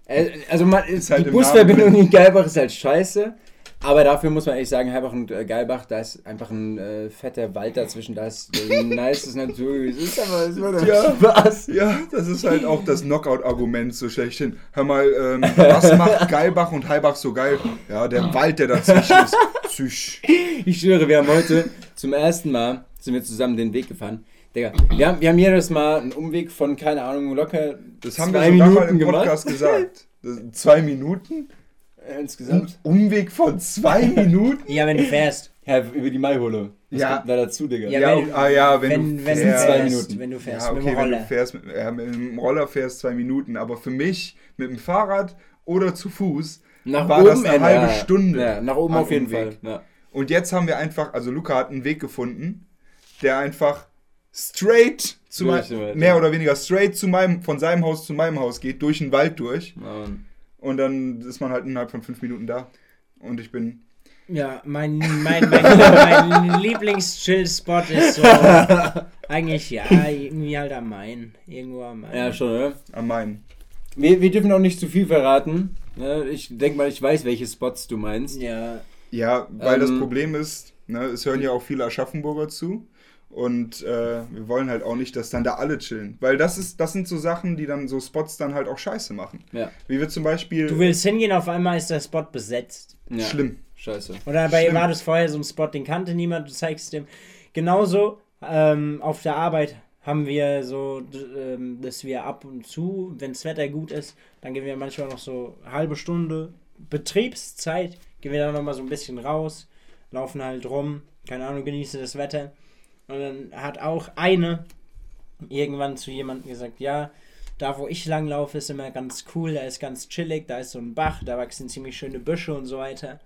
Äh, Also man, Ist halt die Busverbindung in Geilbach ist halt scheiße. Aber dafür muss man ehrlich sagen, Heilbach und äh, Geilbach, da ist einfach ein äh, fetter Wald dazwischen, da ist äh, nice Natur. Es ist aber es wird Ja. Spaß. Ja, das ist halt auch das Knockout-Argument so schlechthin. Hör mal, ähm, was macht Geilbach und Heilbach so geil? Ja, der Wald, der dazwischen ist. Psych. Ich schwöre, wir haben heute zum ersten Mal sind wir zusammen den Weg gefahren. Digga, wir haben, wir haben jedes Mal einen Umweg von, keine Ahnung, locker Das haben wir zwei sogar Minuten mal im gemacht. Podcast gesagt. Das, zwei Minuten? Äh, Ein insgesamt. Umweg von zwei Minuten? ja, wenn du fährst. Ja, über die Maihole. Was Ja. kommt da dazu, Digga? Ja, Ja, wenn, ah, ja, wenn, wenn, du wenn, fährst. du Zwei fährst, Minuten. wenn du fährst Ja, mit okay, dem wenn du Roller. fährst mit, ja, mit dem Roller fährst zwei Minuten, aber für mich mit dem Fahrrad oder zu Fuß Nach war oben das eine halbe. Stunde. Ja, nach oben auf jeden Umweg. Fall. Ja. Und jetzt haben wir einfach, also Luca hat einen Weg gefunden, der einfach straight zu Durch mein, den Wald, mehr oder weniger straight zu meinem, von seinem Haus zu meinem Haus geht, durch den Wald durch. Ähm, Und dann ist man halt innerhalb von fünf Minuten da. Und ich bin. Ja, mein, mein, mein, mein Lieblings-Chill-Spot ist so. eigentlich, ja, irgendwie halt am Main. Irgendwo am Main. ja, schon, oder? Am Main. Wir, wir dürfen auch nicht zu viel verraten. Ja, ich denke mal, ich weiß, welche Spots du meinst. Ja, Ja, weil das Ähm. Problem ist, ne, es hören ja auch viele Aschaffenburger zu. Und äh, wir wollen halt auch nicht, dass dann da alle chillen. Weil das ist, das sind so Sachen, die dann so Spots dann halt auch scheiße machen. Ja. Wie wir zum Beispiel. du willst hingehen, auf einmal ist der Spot besetzt. ja. Schlimm. Scheiße. Oder bei Schlimm. war das vorher so ein Spot, den kannte niemand, du zeigst dem. Genauso ähm, auf der Arbeit haben wir so, ähm, dass wir ab und zu, wenn das Wetter gut ist, dann gehen wir manchmal noch so halbe Stunde Betriebszeit, gehen wir dann nochmal so ein bisschen raus, laufen halt rum, keine Ahnung, genießen das Wetter. Und dann hat auch eine irgendwann zu jemandem gesagt, ja, da wo ich langlaufe ist immer ganz cool, da ist ganz chillig, da ist so ein Bach, da wachsen ziemlich schöne Büsche und so weiter.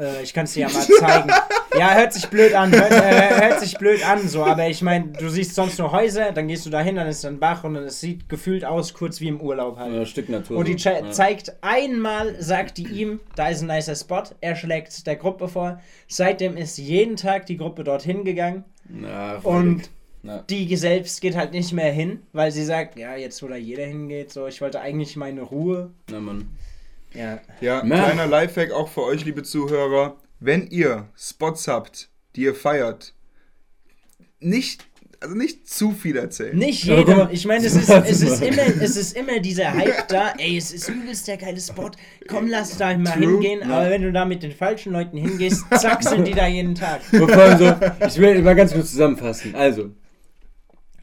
Äh, ich kann es dir ja mal zeigen. ja, hört sich blöd an, hört, äh, hört sich blöd an so, aber ich meine, du siehst sonst nur Häuser, dann gehst du da hin, dann ist ein Bach und es sieht gefühlt aus, kurz wie im Urlaub halt. Ja, Stück Natur. Und die so. ja. zeigt einmal, sagt die ihm, da ist ein nicer Spot, er schlägt der Gruppe vor. Seitdem ist jeden Tag die Gruppe dorthin gegangen Na, und Na. die selbst geht halt nicht mehr hin, weil sie sagt, ja, jetzt wo da jeder hingeht, so, ich wollte eigentlich meine Ruhe. Na, Mann. Ja. Ja, Na. kleiner Lifehack auch für euch, liebe Zuhörer. Wenn ihr Spots habt, die ihr feiert, nicht, also nicht zu viel erzählen. Nicht jeder. Ich meine, es ist, es, ist immer, es ist immer dieser Hype da. Ey, es ist übelst der geile Spot. Komm, lass da mal True. hingehen. Aber wenn du da mit den falschen Leuten hingehst, zack, sind die da jeden Tag. Und vor allem so, ich will mal ganz kurz zusammenfassen. Also,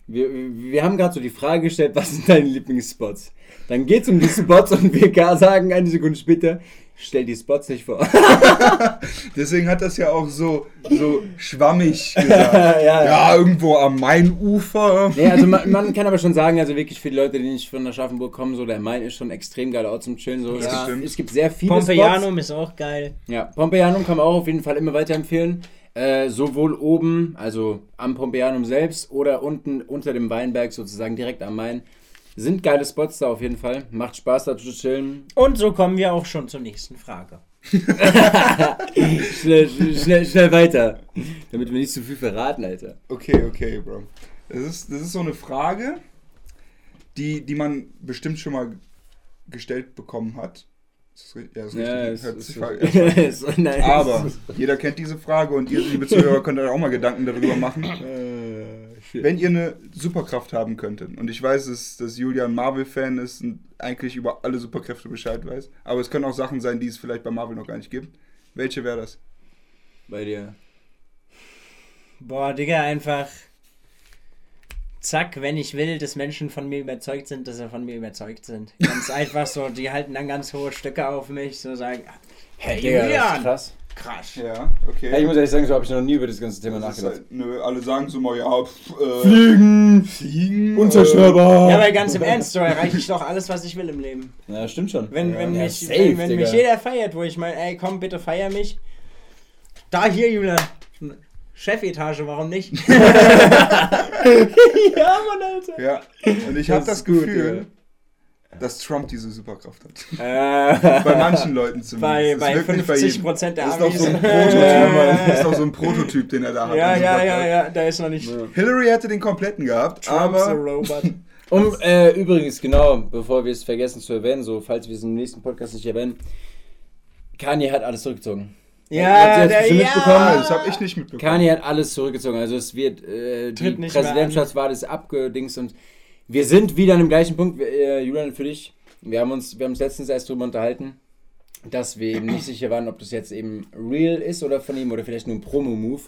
wir, wir haben gerade so die Frage gestellt, was sind deine Lieblingsspots? Dann geht es um die Spots und wir gar sagen eine Sekunde später, Stell die Spots nicht vor. Deswegen hat das ja auch so, so schwammig gesagt. ja, Ja, irgendwo am Mainufer. Nee, also man, man kann aber schon sagen, also wirklich für die Leute, die nicht von Aschaffenburg kommen, so der Main ist schon ein extrem geiler Ort zum Chillen. So. Ja. es, gibt sehr viele Spots. Pompeianum ist auch geil. Ja, Pompeianum kann man auch auf jeden Fall immer weiterempfehlen. Äh, sowohl oben, also am Pompeianum selbst, oder unten unter dem Weinberg, sozusagen direkt am Main. Sind geile Spots da auf jeden Fall. Macht Spaß da zu chillen. Und so kommen wir auch schon zur nächsten Frage. Schnell, schnell, schnell weiter. Damit wir nicht zu viel verraten, Alter. Okay, okay, Bro. Das ist, das ist so eine Frage, die, die man bestimmt schon mal gestellt bekommen hat. Ist das richtig? Ja, das ist Ja, richtig. es Hört ist, sich ist, ist, nein, Aber jeder kennt diese Frage und ihr, liebe Zuhörer, könnt euch auch mal Gedanken darüber machen. Äh. Wenn ihr eine Superkraft haben könntet, und ich weiß, dass, dass Julian Marvel-Fan ist und eigentlich über alle Superkräfte Bescheid weiß, aber es können auch Sachen sein, die es vielleicht bei Marvel noch gar nicht gibt. Welche wäre das? Bei dir. Boah, Digga, einfach. Zack, wenn ich will, dass Menschen von mir überzeugt sind, dass sie von mir überzeugt sind. Ganz einfach so, die halten dann ganz hohe Stücke auf mich, so sagen, hey Digga, das ist Julian, krass. Krass. Ja, okay. Ja, ich muss ehrlich sagen, so habe ich noch nie über das ganze Thema nachgedacht. halt, nö, alle sagen so mal, ja, pff, äh, Fliegen! Fliegen. Unzerstörbar! Ja, aber ganz im Ernst, so erreiche ich doch alles, was ich will im Leben. Ja, stimmt schon. Wenn, Ja. wenn, Ja, mich, safe, wenn, wenn mich jeder feiert, wo ich meine, ey, komm, bitte feier mich. Da hier, Julian. Chefetage, warum nicht? ja, Mann, Alter. Ja, und ich habe Das das ist gut, Gefühl, dass Trump diese Superkraft hat. Äh, Bei manchen Leuten zumindest. Bei, Das bei wirkt nicht 50 jedem. Prozent der Das ist doch Amis. so ein Prototyp. Das ist doch so ein Prototyp, den er da hat. ja, ja, ja, ja, da ist noch nicht Hillary hätte den kompletten gehabt, Trump's a aber Robot. Um, äh, übrigens, genau, bevor wir es vergessen zu erwähnen, so, falls wir es im nächsten Podcast nicht erwähnen, Kanye hat alles zurückgezogen. Ja, das der? Ah, ja. das habe ich nicht mitbekommen. Kanye hat alles zurückgezogen. Also es wird, äh, die Präsidentschaftswahl ist abgedingst und wir sind wieder an dem gleichen Punkt, äh, Julian, für dich. Wir haben uns, wir haben uns letztens erst drüber unterhalten, dass wir eben nicht sicher waren, ob das jetzt eben real ist oder von ihm oder vielleicht nur ein Promo-Move.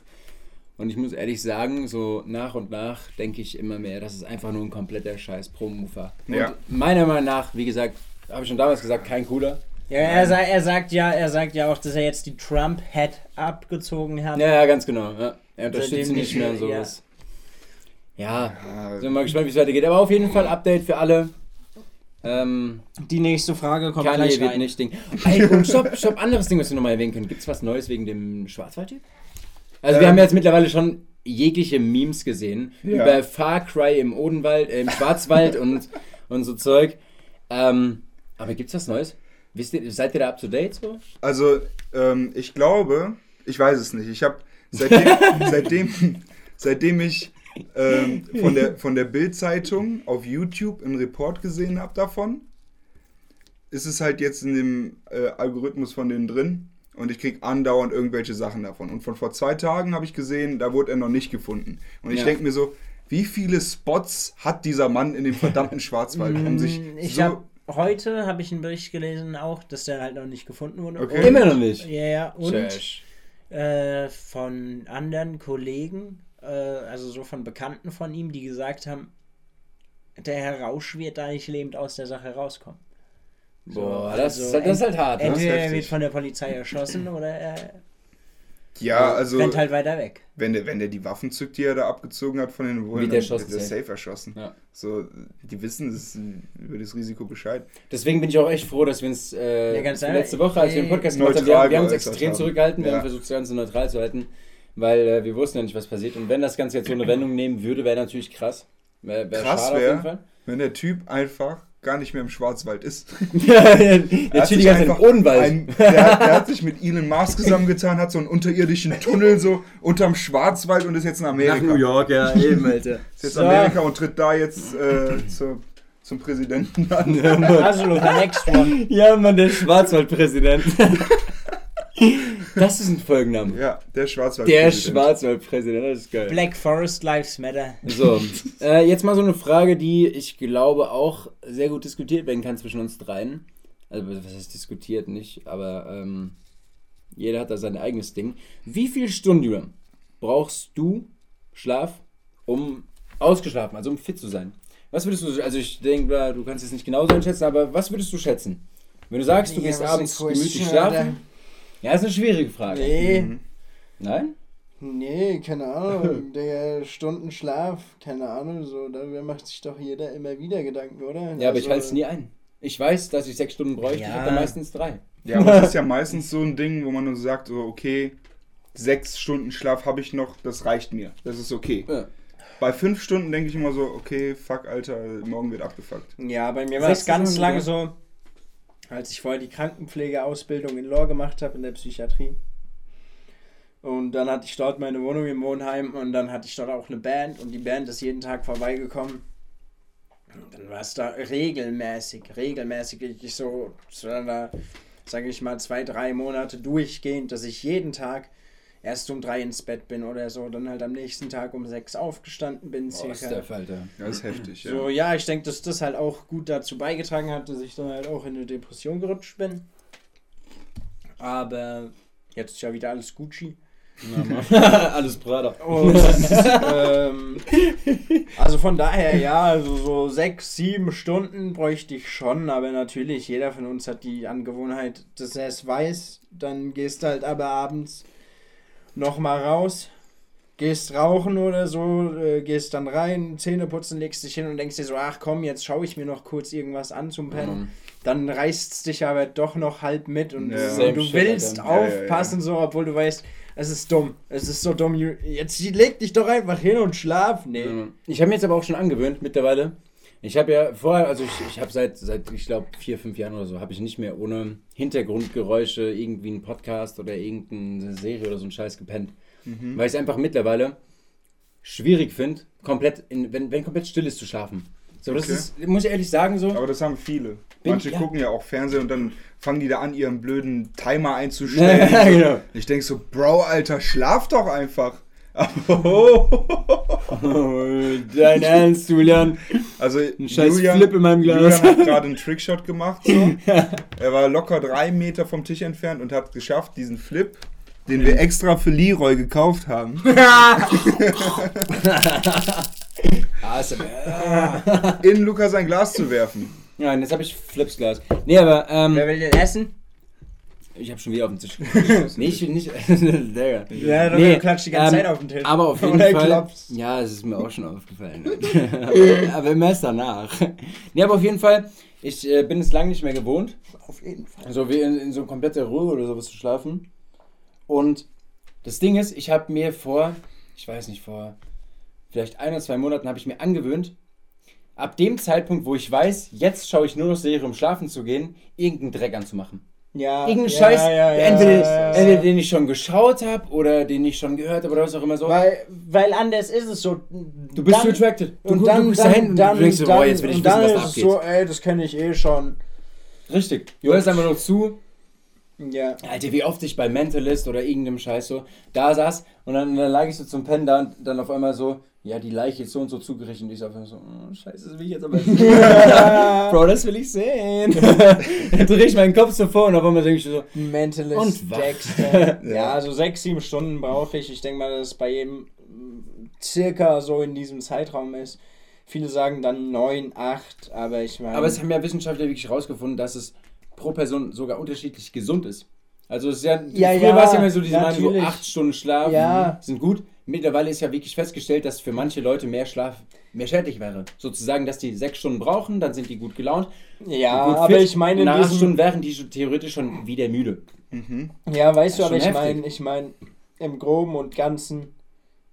Und ich muss ehrlich sagen, so nach und nach denke ich immer mehr, dass es einfach nur ein kompletter Scheiß Promo-Move war. Und Ja. meiner Meinung nach, wie gesagt, habe ich schon damals gesagt, kein cooler. Ja, er, er sagt ja, er sagt ja auch, dass er jetzt die Trump-Hat abgezogen hat. Ja, ja, ganz genau. Ja. Er unterstützt nicht nicht mehr und mehr, sowas. Ja, Ja, sind wir mal gespannt, wie es weitergeht. Aber auf jeden Fall Update für alle. Ähm, Die nächste Frage kommt Kanye gleich wird rein. nicht Ding. Ey, und stopp, stopp, anderes Ding, was wir nochmal erwähnen können. Gibt es was Neues wegen dem Schwarzwald-Typ? Also wir Ähm. haben jetzt mittlerweile schon jegliche Memes gesehen Ja. über Far Cry im Odenwald, äh, im Schwarzwald und, und so Zeug. Ähm, aber gibt's was Neues? Wisst ihr, seid ihr da up to date so? Also, ähm, ich glaube, ich weiß es nicht. Ich habe seitdem, seitdem, seitdem ich ähm, von der, von der Bild-Zeitung auf YouTube einen Report gesehen habe davon, ist es halt jetzt in dem äh, Algorithmus von denen drin und ich kriege andauernd irgendwelche Sachen davon. Und von vor zwei Tagen habe ich gesehen, da wurde er noch nicht gefunden. Und ich Ja. denke mir so, wie viele Spots hat dieser Mann in dem verdammten Schwarzwald, um sich Mm, Ich so... hab, heute habe ich einen Bericht gelesen auch, dass der halt noch nicht gefunden wurde. Okay. Und, Immer noch nicht. ja, ja, und äh, von anderen Kollegen, äh, also so von Bekannten von ihm, die gesagt haben, der Herr Rausch wird da nicht lebend aus der Sache rauskommen. Boah, So, das, also ist, halt- das ist halt hart. Ne? Entweder er wird von der Polizei erschossen oder er ja, also... rennt halt weiter weg. wenn der, wenn der die Waffen zückt, die er da abgezogen hat von den Bullen, Wird er safe. erschossen. Ja. So, die wissen das, über das Risiko Bescheid. Deswegen bin ich auch echt froh, dass wir uns äh, Ja, letzte Woche, als wir den Podcast gemacht haben, wir, wir haben uns extrem haben. zurückgehalten, wir Ja. haben versucht, das Ganze neutral zu halten, weil äh, wir wussten ja nicht, was passiert. Und wenn das Ganze jetzt so eine Wendung nehmen würde, wäre natürlich krass. Wäre wär Krass wär- jeden Fall. Wenn der Typ einfach gar nicht mehr im Schwarzwald ist. ja, der Er hat chillt die sich ganze Zeit im einfach Odenwald. ein- der, hat- der hat sich mit Elon Musk zusammengetan, hat so einen unterirdischen Tunnel so unterm Schwarzwald und ist jetzt in Amerika. York, ja, eben, Alter. Ist jetzt So. Amerika und tritt da jetzt äh, zu, zum Präsidenten an. Also, the next one. ja, Mann, der Schwarzwaldpräsident. Das ist ein Folgenname. Ja, der Schwarzwald. Der Schwarzwaldpräsident, das ist geil. Black Forest Lives Matter. So, äh, jetzt mal so eine Frage, die ich glaube auch sehr gut diskutiert werden kann zwischen uns dreien. Also, was heißt diskutiert nicht, aber ähm, jeder hat da sein eigenes Ding. Wie viele Stunden, brauchst du Schlaf, um ausgeschlafen, also um fit zu sein? Was würdest du, also ich denke, du kannst es nicht genau so einschätzen, aber was würdest du schätzen? Wenn du sagst, du Ja, gehst abends gemütlich schlafen. Ja, ist eine schwierige Frage. Nee, Mhm. Nein? nee, keine Ahnung. Der Stundenschlaf, keine Ahnung, so, darüber macht sich doch jeder immer wieder Gedanken, oder? Ja, aber ich Also, halte es nie ein. Ich weiß, dass ich sechs Stunden bräuchte, ich Ja. habe dann meistens drei. Ja, aber es ist ja meistens so ein Ding, wo man nur sagt, so, okay, sechs Stunden Schlaf habe ich noch, das reicht mir. Das ist okay. Ja. Bei fünf Stunden denke ich immer so, okay, fuck, Alter, morgen wird abgefuckt. Ja, bei mir war es ganz lange so, als ich vorher die Krankenpflegeausbildung in Lohr gemacht habe, in der Psychiatrie. Und dann hatte ich dort meine Wohnung im Wohnheim und dann hatte ich dort auch eine Band und die Band ist jeden Tag vorbeigekommen. Und dann war es da regelmäßig, regelmäßig, ich so, sage ich mal, zwei, drei Monate durchgehend, dass ich jeden Tag erst um drei ins Bett bin oder so, dann halt am nächsten Tag um sechs aufgestanden bin. Oh, ist der Alter. Das ist heftig, ja. So, ja, ich denke, dass das halt auch gut dazu beigetragen hat, dass ich dann halt auch in eine Depression gerutscht bin. Aber jetzt ist ja wieder alles Gucci. Alles Prada. Und, ähm, also von daher, ja, also so sechs, sieben Stunden bräuchte ich schon, aber natürlich, jeder von uns hat die Angewohnheit, dass er es weiß. Dann gehst du halt aber abends nochmal raus, gehst rauchen oder so, äh, gehst dann rein, Zähne putzen, legst dich hin und denkst dir so, ach komm, jetzt schaue ich mir noch kurz irgendwas an zum Pennen. Dann reißt es dich aber doch noch halb mit und Ja. so, du willst Alter. Ja, ja, ja. aufpassen, so, obwohl du weißt, es ist dumm. Es ist so dumm. Jetzt leg dich doch einfach hin und schlaf. Nee. Ich habe mir jetzt aber auch schon angewöhnt mittlerweile. Ich habe ja vorher, also ich, ich habe seit, seit, ich glaube, vier, fünf Jahren oder so, habe ich nicht mehr ohne Hintergrundgeräusche irgendwie einen Podcast oder irgendeine Serie oder so einen Scheiß gepennt. Weil ich es einfach mittlerweile schwierig finde, komplett, in, wenn, wenn komplett still ist zu schlafen. So, das Okay. ist, muss ich ehrlich sagen, so. Aber das haben viele. Bin- Manche ja. gucken ja auch Fernsehen und dann fangen die da an, ihren blöden Timer einzustellen. Ja, genau. Ich denke so, Bro, Alter, schlaf doch einfach. Oh, dein Ernst, Julian? Also Ein scheiß Julian, Flip in meinem Glas. Julian hat gerade einen Trickshot gemacht. So. Er war locker drei Meter vom Tisch entfernt und hat geschafft, diesen Flip, den wir extra für Leroy gekauft haben, in Luca sein Glas zu werfen. ja, und jetzt habe ich Flipsglas. Nee, aber, ähm, Wer will den essen? Ich habe schon wieder auf den Tisch geschossen. nee, ich will nicht. Digga. Ja, Nee, du klatscht die ganze ähm, Zeit auf den Tisch. Aber auf jeden Oder Fall. Ja, es ist mir auch schon aufgefallen. aber, aber immer erst danach. Nee, aber auf jeden Fall, ich äh, bin es lange nicht mehr gewohnt, Auf jeden Fall. so wie in, in so kompletter Ruhe oder sowas zu schlafen. Und das Ding ist, ich habe mir vor, ich weiß nicht, vor vielleicht ein oder zwei Monaten habe ich mir angewöhnt, ab dem Zeitpunkt, wo ich weiß, jetzt schaue ich nur noch Serie, um schlafen zu gehen, irgendeinen Dreck anzumachen. Ja. Irgendeinen ja, Scheiß, ja, ja, entweder, entweder den ich schon geschaut habe oder den ich schon gehört habe oder was auch immer so. Weil, weil anders ist es so. Du bist dann, attracted. Du, Und du dann, guckst dann, dahin und dann, du denkst so, dann, boah, jetzt will ich wissen, dann was ist da es abgeht. so, ey, das kenne ich eh schon. Richtig. Du hörst einfach nur zu. Ja. Alter, wie oft ich bei Mentalist oder irgendeinem Scheiß so da saß und dann, dann lag ich so zum Pennen da und dann auf einmal so, ja, die Leiche ist so und so zugerichtet und ich so einfach so, oh, scheiße, das will ich jetzt aber sehen. Bro, das will ich sehen. dann drehe ich meinen Kopf so vor und auf einmal denke ich so, Mentalist Und wach. Dexter. ja. Ja. also sechs, sieben Stunden brauche ich. Ich denke mal, dass es bei jedem mm, circa so in diesem Zeitraum ist. Viele sagen dann neun, acht, aber ich meine. Aber es haben ja Wissenschaftler wirklich herausgefunden, dass es pro Person sogar unterschiedlich gesund ist. Also es ist ja, Ja, früher ja, war es ja immer so, diese Meinung, so acht Stunden Schlaf Ja. sind gut. Mittlerweile ist ja wirklich festgestellt, dass für manche Leute mehr Schlaf mehr schädlich wäre. Sozusagen, dass die sechs Stunden brauchen, dann sind die gut gelaunt. ja, gut aber ich meine, in nach acht Stunden wären die theoretisch schon wieder müde. Ja, weißt du, aber ich meine, ich meine, im Groben und Ganzen,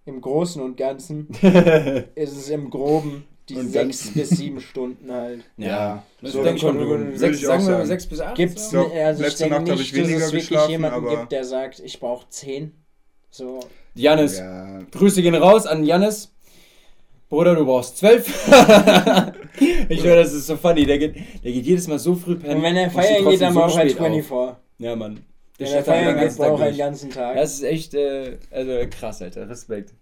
im Großen und Ganzen ist es im Groben die Und sechs bis sieben Stunden halt. Ja, das so denke ich schon. ich Sechs, auch sagen wir sagen. sechs bis acht. Gibt's so? ne, also ich letzte denke Nacht hab nicht, ich dass es wirklich jemanden aber- gibt, der sagt, ich brauche zehn. So. Janis, Ja, Grüße gehen raus an Janis. Bruder, du brauchst zwölf. ich höre, das ist so funny. Der geht, der geht jedes Mal so früh pennen. Und wenn er feiern geht, dann so braucht er spät auf. 24. Ja, Mann. Der er dann den feiern geht, ganzen Tag braucht er den ganzen Tag. Das ist echt, äh, also krass, Alter. Respekt.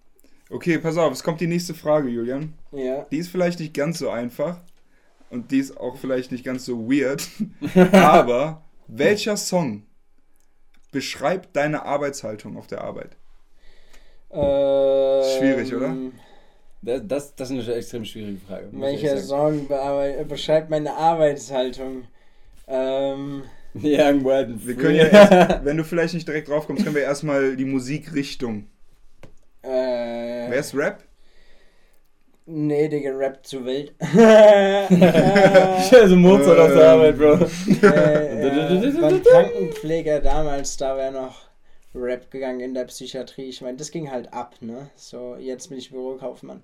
Okay, pass auf, es kommt die nächste Frage, Julian. Ja. Die ist vielleicht nicht ganz so einfach und die ist auch vielleicht nicht ganz so weird, aber welcher Song beschreibt deine Arbeitshaltung auf der Arbeit? Ähm, Schwierig, oder? Das, das, das ist eine extrem schwierige Frage. Welcher. Song beschreibt meine Arbeitshaltung? Ähm, Young, wild and Wir können ja erst, wenn du vielleicht nicht direkt drauf kommst, können wir erstmal die Musikrichtung. Äh, Wer ist Rap? Nee, Digga, Rap zu wild. Ich also Mozart auf der. Arbeit, Bro. äh, äh, beim Krankenpfleger damals, da wäre noch Rap gegangen in der Psychiatrie. Ich meine, das ging halt ab, ne? So, jetzt bin ich Bürokaufmann.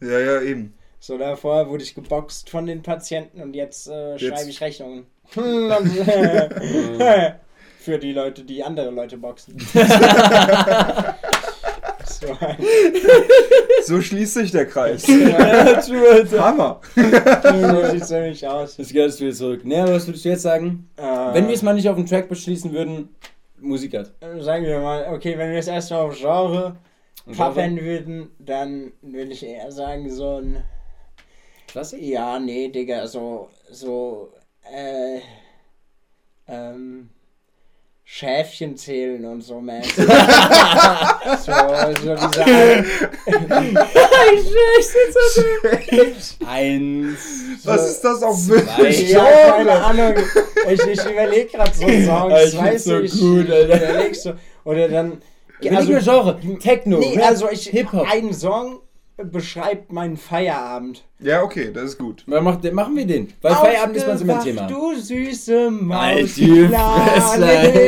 Ja, ja, eben. So, davor wurde ich geboxt von den Patienten und jetzt, äh, Jetzt- schreibe ich Rechnungen. Und, für die Leute, die andere Leute boxen. So, So schließt sich der Kreis. Ja, true, Alter. Hammer. so sieht es nämlich aus. Das Geld ist wieder zurück. Nee, aber was würdest du jetzt sagen? Äh, Wenn wir es mal nicht auf den Track beschließen würden, Musik hat. Sagen wir mal, okay, wenn wir es erstmal auf Genre pappen würden, dann würde ich eher sagen, so ein. Klassik? Ja, nee, Digga, so. So. Äh. Ähm. Schäfchen zählen und so, man. so, so diese. Eins. Was ist das auch Zwei. wirklich? Ja, keine Ahnung. Ich, ich überlege gerade so Songs, Alter, ich du, so ich gut, Alter. überleg so. Oder dann. Mir Genre. Techno, Nee, also ich, Hip-Hop. ein Song beschreibt meinen Feierabend. Ja, okay, das ist gut. Dann macht- machen wir den. Weil Feierabend ist bei uns immer ein Thema. Du süße Maus. Halleluja.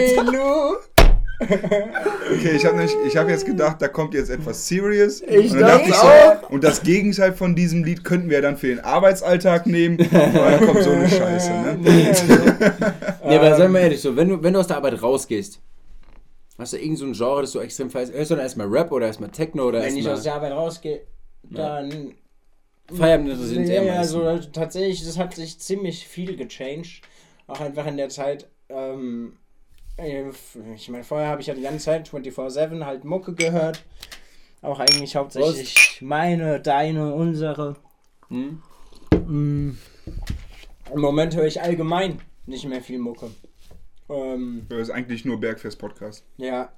Okay, ich habe hab jetzt gedacht, da kommt jetzt etwas Serious. Ich und dachte ich auch. und das Gegenteil von diesem Lied könnten wir dann für den Arbeitsalltag nehmen. Und dann kommt so eine Scheiße, ne? Nee, aber sei mal ehrlich, so, wenn du, wenn du aus der Arbeit rausgehst, hast du irgend so ein Genre, das du extrem feierst? Hörst du dann erstmal Rap oder erstmal Techno oder Wenn ich aus erstmal der Arbeit rausgehe, dann. Feierabend interessiert Ja, eher also tatsächlich, das hat sich ziemlich viel gechanged. Auch einfach in der Zeit. Ähm, äh, ich meine, vorher habe ich ja die ganze Zeit 24-7 halt Mucke gehört. Auch eigentlich hauptsächlich meine, deine, unsere. Hm? Mm. Im Moment höre ich allgemein nicht mehr viel Mucke. Ähm, Das ist eigentlich nur Bergfest-Podcast. ja.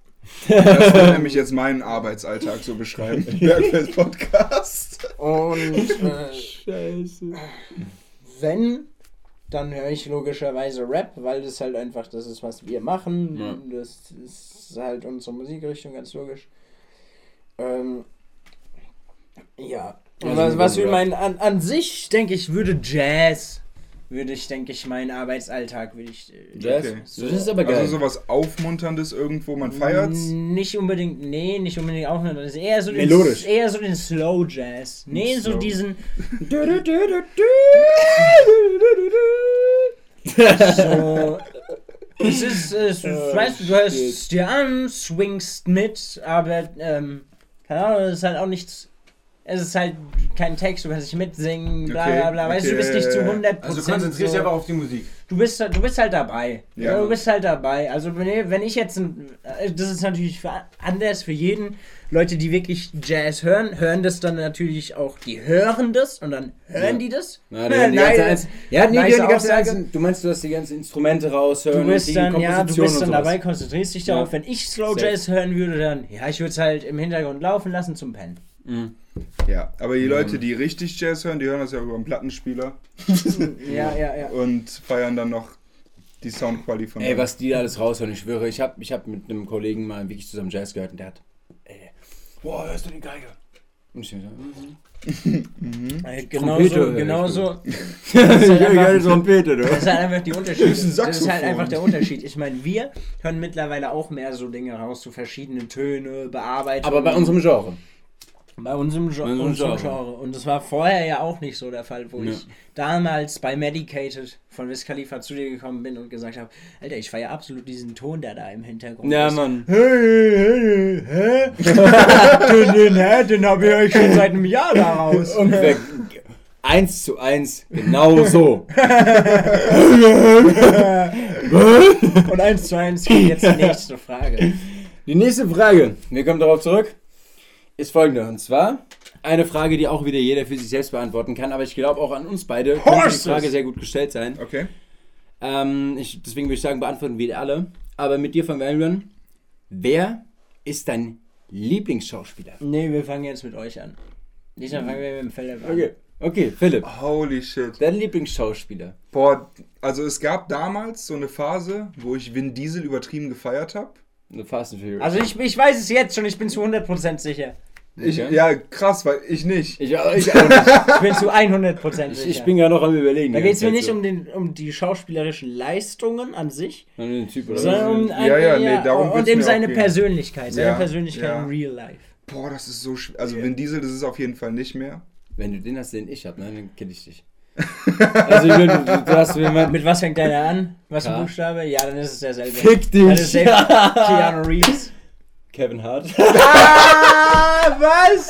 Das wird nämlich jetzt meinen Arbeitsalltag so beschreiben. Bergfest-Podcast. Und äh, Scheiße. wenn, dann höre ich logischerweise Rap, weil das halt einfach das ist, was wir machen. Ja. Das ist halt unsere Musikrichtung, ganz logisch. Ähm, ja. Also was, was wir meinen, an, an sich denke ich, würde Jazz, würde ich, denke ich, meinen Arbeitsalltag, würde ich. äh, Jazz? Okay. Das ist aber geil. Also sowas Aufmunterndes irgendwo, man feiert's. Nicht unbedingt, nee, nicht unbedingt auch nicht. Das ist eher so den, Melodisch. eher so den Slow Jazz. Nee, so Slow. diesen. so. Es ist, es, Oh, weißt du, du hörst dir an, swingst mit, aber, ähm, keine Ahnung, es ist halt auch nichts. Es ist halt kein Text, du kannst nicht mitsingen, bla bla bla. Weißt du, du bist nicht zu okay. 100%. Also konzentrierst dich so, einfach auf die Musik. du, bist, du bist halt dabei. Ja. Du bist halt dabei. Also, wenn, wenn ich jetzt. Ein, äh, das ist natürlich für, anders für jeden. Leute, die wirklich Jazz hören, hören das dann natürlich auch. Die hören das und dann hören Ja. die das. Na, die hören die ganze Einzel- ja, nee, die nice die ganze. Einzel- Du meinst, du hast die ganzen Instrumente raushören, Du bist die dann, ja, du bist dann und sowas. dabei, konzentrierst dich Ja. darauf. Wenn ich Slow. Jazz hören würde, dann, ja, ich würde es halt im Hintergrund laufen lassen zum Pennen. Mhm. Ja, aber die Leute, die richtig Jazz hören, die hören das ja über einen Plattenspieler Ja, ja, ja. und feiern dann noch die Soundqualität von Ey, was die da alles raushören, ich schwöre, ich habe ich hab mit einem Kollegen mal wirklich zusammen Jazz gehört und der hat, ey, boah, hörst du die Geige? Und ich so, mhm. Äh, Trompete Genauso, genauso. ich höre geile Trompete, Das du. ist halt einfach die Unterschied. Das ist Das ist halt einfach der Unterschied. Ich meine, wir hören mittlerweile auch mehr so Dinge raus, so verschiedene Töne, Bearbeitung. Aber bei unserem Genre. Bei unserem, Ge Bei unserem unserem Genre. Und das war vorher ja auch nicht so der Fall, wo Ja. ich damals bei Medicated von Wiz Khalifa zu dir gekommen bin und gesagt habe, Alter, ich feiere absolut diesen Ton, der da im Hintergrund Ja, ist. Mann. Hey, hey, hä? den, den, hä? den habe ich euch schon seit einem Jahr da raus. Und weg. Eins zu eins, genau so. Und eins zu eins kommt jetzt die nächste Frage. Die nächste Frage, wir kommen darauf zurück, ist folgende. Und zwar eine Frage, die auch wieder jeder für sich selbst beantworten kann, aber ich glaube auch an uns beide könnte die Horses! Frage sehr gut gestellt sein. Okay. Ähm, ich, deswegen würde ich sagen, beantworten wir alle. Aber mit dir fangen wir an. Wer ist dein Lieblingsschauspieler? Nee, wir fangen jetzt mit euch an. Diesmal fangen wir mit dem Philipp an. Okay. Okay, Philipp. Holy shit. Dein Lieblingsschauspieler. Boah, also es gab damals so eine Phase, wo ich Vin Diesel übertrieben gefeiert habe. The Fast and Furious. Also ich, ich weiß es jetzt schon, ich bin zu 100% sicher. Ich, Okay. Ja, krass, weil ich nicht. ich, auch- ich auch nicht. Ich bin zu 100% sicher. Ich, ich bin ja noch am überlegen. da geht es mir nicht Zeit um, den, um die schauspielerischen Leistungen an sich, so. Um den Typ oder sondern um Ja, ja, nee, darum und eben seine. Persönlichkeit, seine Ja, Persönlichkeit ja. in real life. Boah, das ist so schwer. Also Vin Diesel, das ist auf jeden Fall nicht mehr. Wenn du den hast, den ich hab, ne, dann kill ich dich. Also ich will, du, du hast. Mit was fängt deiner an? Was für ein Buchstabe? Ja, dann ist es derselbe. Fick Dann dich! ist safe Keanu Reeves. Kevin Hart. Ah, was?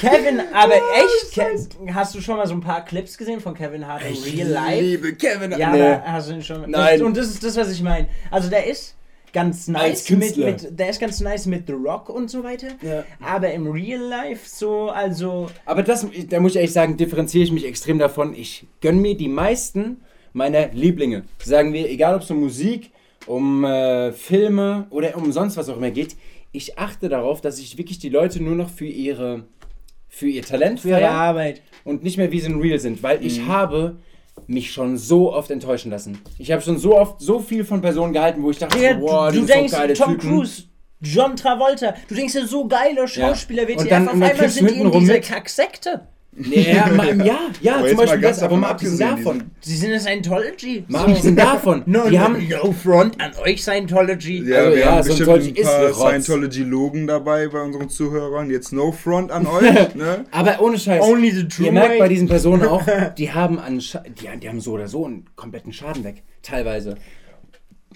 Kevin, aber echt? Ke- Hast du schon mal so ein paar Clips gesehen von Kevin Hart in real life? liebe Kevin Hart. Ja, Nee. hast du ihn schon. Nein. Das, und das ist das, was ich meine. Also der ist ganz nice mit, mit, der ist ganz nice mit The Rock und so weiter. Ja. Aber im Real Life so, also Aber das, da muss ich ehrlich sagen, differenziere ich mich extrem davon. Ich gönne mir die meisten meiner Lieblinge. Sagen wir, egal ob es um Musik, um äh, Filme oder um sonst was auch immer geht. Ich achte darauf, dass ich wirklich die Leute nur noch für ihre für ihr Talent für ihre Arbeit. und nicht mehr wie sie in Real sind, weil ich habe mich schon so oft enttäuschen lassen. Ich habe schon so oft so viel von Personen gehalten, wo ich dachte, Digga, so, boah, du, du sind denkst, so geile Tom Typen. Cruise, John Travolta, du denkst ja so geile Schauspieler, Und dann- auf und dann einmal kriegst du sind die in dieser. Kacksekte. Nee, ja, ma- ja, ja, Aber zum Beispiel das, aber davon mal abgesehen davon. Sie sind eine Scientology. Mal abgesehen davon. No, die no, haben, no front an euch Scientology. Ja, Also wir ja, haben bestimmt Scientology ein paar. Scientology-Logen dabei bei unseren Zuhörern. Jetzt no front an euch, ne? aber ohne Scheiß. Only the true Ihr merkt way. bei diesen Personen auch, die haben, an die, die haben so oder so einen kompletten Schaden weg, teilweise.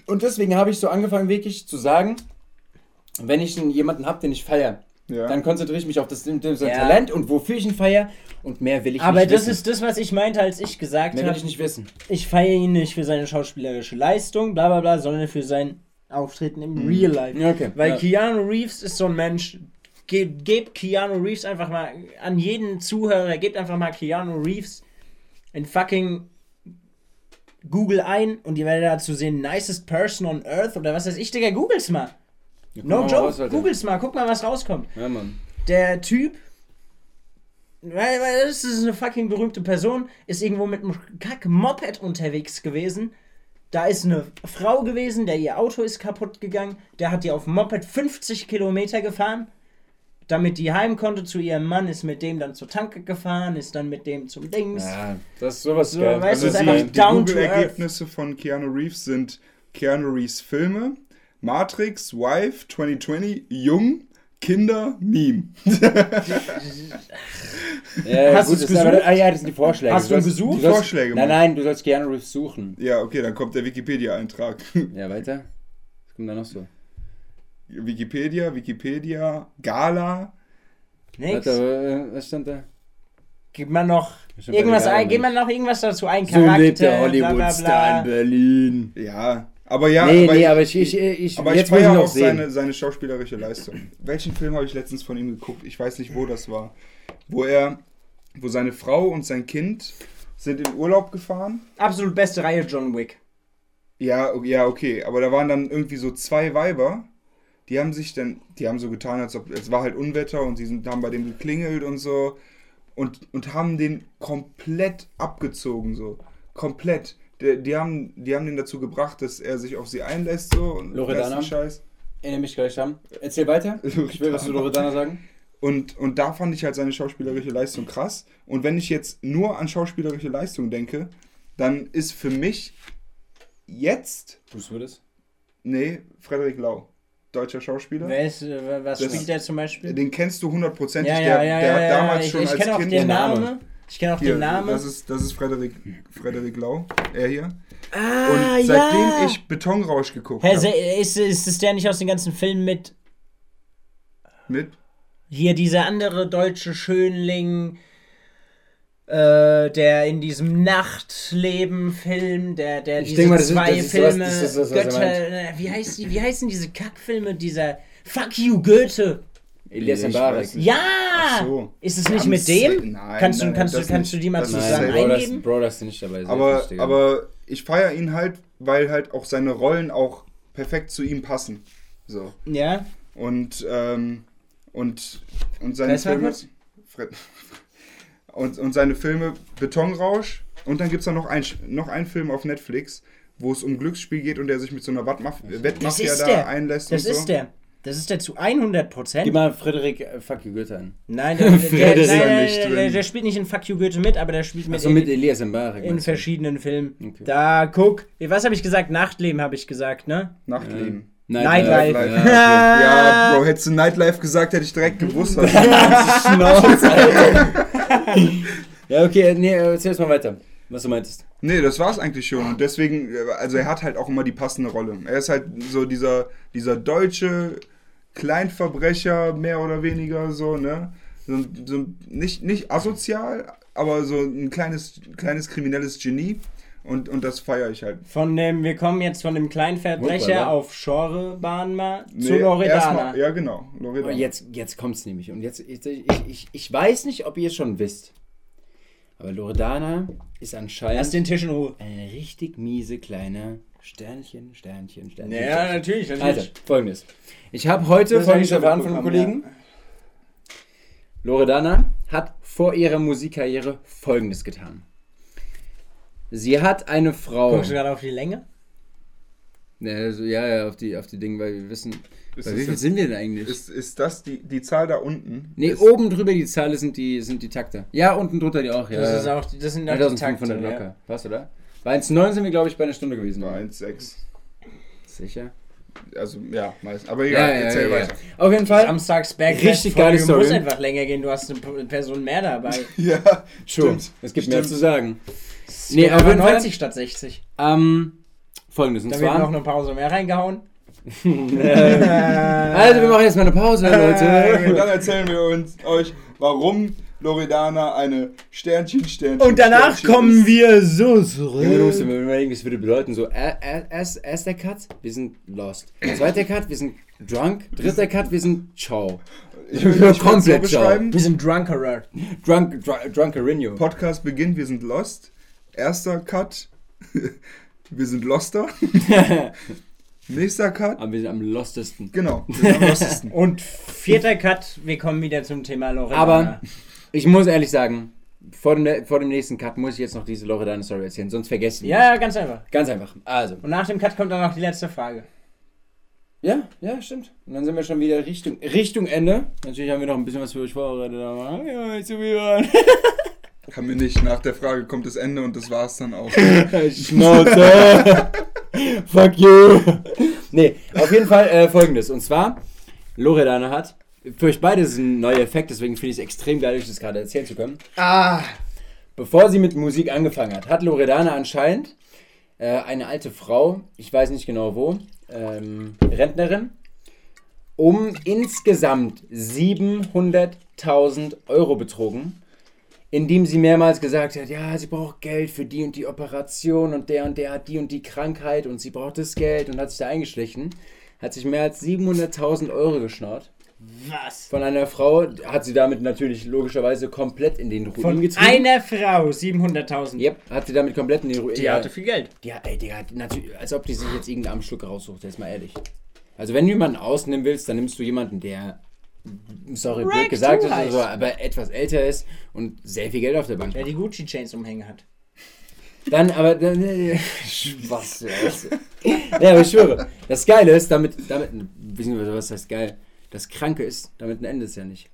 Und deswegen habe ich so angefangen, wirklich zu sagen, wenn ich einen- jemanden habe, den ich feiere, Ja. dann konzentriere ich mich auf das sein Ja. Talent und wofür ich ihn feiere und mehr will ich Aber nicht das wissen. ist das, was ich meinte, als ich gesagt mehr will habe, ich nicht wissen. ich feiere ihn nicht für seine schauspielerische Leistung, bla bla bla, sondern für sein Auftreten im Real Life. Ja, okay. Weil ja. Keanu Reeves ist so ein Mensch, ge gebt Keanu Reeves einfach mal an jeden Zuhörer, gebt einfach mal Keanu Reeves in fucking Google ein und ihr werdet dazu sehen, nicest person on earth oder was weiß ich, Digga, googles mal. Ja, No mal joke, raus, Alter. googles mal, guck mal, was rauskommt. Ja, Mann. Der Typ, weil, weil das ist eine fucking berühmte Person, ist irgendwo mit einem Kack-Moped unterwegs gewesen. Da ist eine Frau gewesen, der ihr Auto ist kaputt gegangen. Der hat die auf dem Moped 50 Kilometer gefahren, damit die heim konnte zu ihrem Mann, ist mit dem dann zur Tanke gefahren, ist dann mit dem zum Dings. Ja, das ist sowas So, geil. weißt du, Also die, die Google-Ergebnisse von Keanu Reeves sind Keanu Reeves Filme, Matrix, Wife, 2020, Jung, Kinder, Meme. Ja, Hast gut, das aber- gesucht? Ah ja, das sind die Vorschläge. Hast du sollst- gesucht? sollst- Vorschläge Nein, mal. nein, du sollst Reeves suchen. Ja, okay, dann kommt der Wikipedia-Eintrag. Ja, weiter. Was kommt da noch so? Wikipedia, Wikipedia, Gala. Nix. Warte, äh, was stand da? Gib mal noch irgendwas ein, gib mal noch irgendwas dazu ein. So Charakter, lebt der Hollywood-Star in. Berlin. Ja, aber ja. nee, aber nee, ich, aber ich, ich, ich, aber ich jetzt muss ich feiere noch auch sehen. seine, seine schauspielerische Leistung. Welchen Film habe ich letztens von ihm geguckt? Ich weiß nicht, wo das war. Wo er, wo seine Frau und sein Kind sind in Urlaub gefahren. Absolut beste Reihe John Wick. Ja, ja, okay. Aber da waren dann irgendwie so zwei Weiber, die haben sich dann, die haben so getan, als ob es war halt Unwetter und sie sind, haben bei dem geklingelt und so und, und haben den komplett abgezogen, so. Komplett. Die, die, haben, die haben den dazu gebracht, dass er sich auf sie einlässt, so. Und Loredana? Scheiß. Erinnere mich gleich an. Erzähl weiter. Ich will was zu Loredana sagen. Und, und da fand ich halt seine schauspielerische Leistung krass. Und wenn ich jetzt nur an schauspielerische Leistung denke, dann ist für mich jetzt, Bruce Willis. nee, Frederik Lau, deutscher Schauspieler. Wer ist, äh, was Das- spielt der zum Beispiel? Den kennst du hundertprozentig. Ja, der ja, ja, der ja, hat ja, damals ich, schon ich als kenne auch Kind. den Name. Ich kenne auch Hier, den Namen. Das ist, das ist Frederik, Frederik Lau, er hier. ah, Und seitdem ja. ich Betonrausch geguckt habe, ist, ist es der nicht aus den ganzen Filmen mit mit, hier dieser andere deutsche Schönling, äh, der in diesem Nachtleben-Film, der, der Ich diese mal, das ist- zwei das ist Filme, was- das ist das, er Götter, äh, wie, heißt die, wie heißen diese Kackfilme, dieser Fuck you, Goethe. Elias Mbarek. Ja! Ach so. Ist es nicht Ganz mit dem? Nein, kannst du, nein, kannst, du, kannst du nicht. die mal Nein, zusammen das, eingeben? Bro, das ist nicht dabei. Aber, aber ich feiere ihn halt, weil halt auch seine Rollen auch perfekt zu ihm passen. So. Ja. Und, ähm, und, und seine Wer ist Filme. Fred, und, und seine Filme Betonrausch. Und dann gibt es da noch ein, noch einen Film auf Netflix, wo es um Glücksspiel geht und der sich mit so einer Wettmafia da einlässt. Das und so. ist der. Das ist der zu 100 Gib Prozent. mal Frederik äh, Fuck you Goethe an. Nein, der, der, der, nein, der, der, der spielt nicht in Fuck You Goethe mit, aber der spielt mit, in, mit Elias Mbarek. in du? verschiedenen Filmen. Okay. Da, guck. Was habe ich gesagt? Nachtleben habe ich gesagt, ne? Nachtleben. Nightlife. Nightlife. Ja. Ja, Bro, hättest du Nightlife gesagt, hätte ich direkt gewusst. Was Schnauze, Alter. ja, okay, nee, äh, erzähl erst mal weiter, was du meintest. Nee, das war's eigentlich schon. Und deswegen, äh, also er hat halt auch immer die passende Rolle. Er ist halt so dieser, dieser deutsche Kleinverbrecher, mehr oder weniger so, ne? So, so nicht, nicht asozial, aber so ein kleines, kleines kriminelles Genie. Und, und das feiere ich halt. Von dem, wir kommen jetzt von dem kleinen Verbrecher Wunderbar. auf Genrebahn mal zu Nee, Loredana. erstmal- Ja, genau. Loredana. Aber jetzt, jetzt kommt's nämlich. Und jetzt, ich, ich, ich, ich weiß nicht, ob ihr es schon wisst. Aber Loredana ist anscheinend Lass den Tisch in Ruhe. eine richtig miese kleine Sternchen, Sternchen, Sternchen. Ja, natürlich, natürlich. Also, folgendes. Ich habe heute folgendes erfahren von einem Kollegen. Loredana hat vor ihrer Musikkarriere folgendes getan. Sie hat eine Frau. Guckst du gerade auf die Länge? Ja, also, ja, ja, auf die, auf die Dinge, weil wir wissen. Ist bei wie viel sind wir denn eigentlich? ist, ist das die, die Zahl da unten? nee, ist, oben drüber die Zahl sind die, sind die Takte. Ja, unten drunter die auch, ja. Das, ist auch, das sind auch die 1500 Takte, locker. ja. Passt, oder? Bei 1,9 sind wir, glaube ich, bei einer Stunde gewesen. War 1,6. Sicher? Also, ja, meist. Aber egal, erzähl weiter. Auf jeden Fall. Samstags Richtig geile Folge muss Story. einfach länger gehen. Du hast eine Person mehr dabei. Ja, Schon. stimmt. Es gibt mehr Stimmt. zu sagen. Nee, Nee, Fall. 90 statt 60. Ähm, folgendes. Und Da wird noch zwar. eine Pause mehr reingehauen. Also, wir machen jetzt mal eine Pause, Äh, und Leute. dann erzählen wir uns euch, warum Loredana eine Sternchen, Sternchen. Und danach Sternchen kommen ist. wir so Junge, du musst dir zurück. mal überlegen, das würde bedeuten, so, er- er- erst, erster Cut, wir sind lost. Zweiter Cut, wir sind drunk. Dritter Cut, wir sind ciao. Ich nicht komplett so ciao. beschreiben. Wir sind drunkerer. Drunk, drunk, drunkerino. Podcast beginnt, wir sind lost. Erster Cut, wir sind loster. Nächster Cut, Aber wir sind am lostesten. genau, wir sind am lostesten. Und vierter Cut, wir kommen wieder zum Thema Loredana. Aber ich muss ehrlich sagen, vor dem, vor dem nächsten Cut muss ich jetzt noch diese Loredana-Story erzählen, sonst vergessen wir Ja, ganz einfach. Ganz einfach. Also. Und nach dem Cut kommt dann noch die letzte Frage. Ja, ja, stimmt. Und dann sind wir schon wieder Richtung, Richtung Ende. Natürlich haben wir noch ein bisschen was für euch vorbereitet, aber ja, nicht Haben wir nicht. Nach der Frage kommt das Ende und das war's dann auch. Schnauze. Fuck you. Nee, auf jeden Fall äh, folgendes. Und zwar, Loredana hat, für euch beide ist es ein neuer Effekt, deswegen finde ich es extrem geil, euch das gerade erzählen zu können. Ah. Bevor sie mit Musik angefangen hat, hat Loredana anscheinend äh, eine alte Frau, ich weiß nicht genau wo, ähm, Rentnerin, um insgesamt 700.000 Euro betrogen, indem sie mehrmals gesagt hat, ja, sie braucht Geld für die und die Operation und der und der hat die und die Krankheit und sie braucht das Geld und hat sich da eingeschlichen, hat sich mehr als 700.000 Euro geschnort. Was? Von einer Frau hat sie damit natürlich logischerweise komplett in den Ruin Von getrieben. einer Frau 700.000. Yep, hat sie damit komplett in den Ruin. Die ja, hatte viel Geld. ja, ey, Digga, natürlich, als ob die sich jetzt irgendeinen Armschluck raussucht, jetzt mal ehrlich. Also wenn du jemanden ausnehmen willst, dann nimmst du jemanden, der, sorry, blöd Rank gesagt ist, also, aber etwas älter ist und sehr viel Geld auf der Bank Der hat. die Gucci-Chains umhängen hat. Dann, aber, dann, was. Ja, aber ich schwöre, das Geile ist, damit, damit, beziehungsweise, was heißt geil? Das Kranke ist, damit ein Ende ist ja nicht.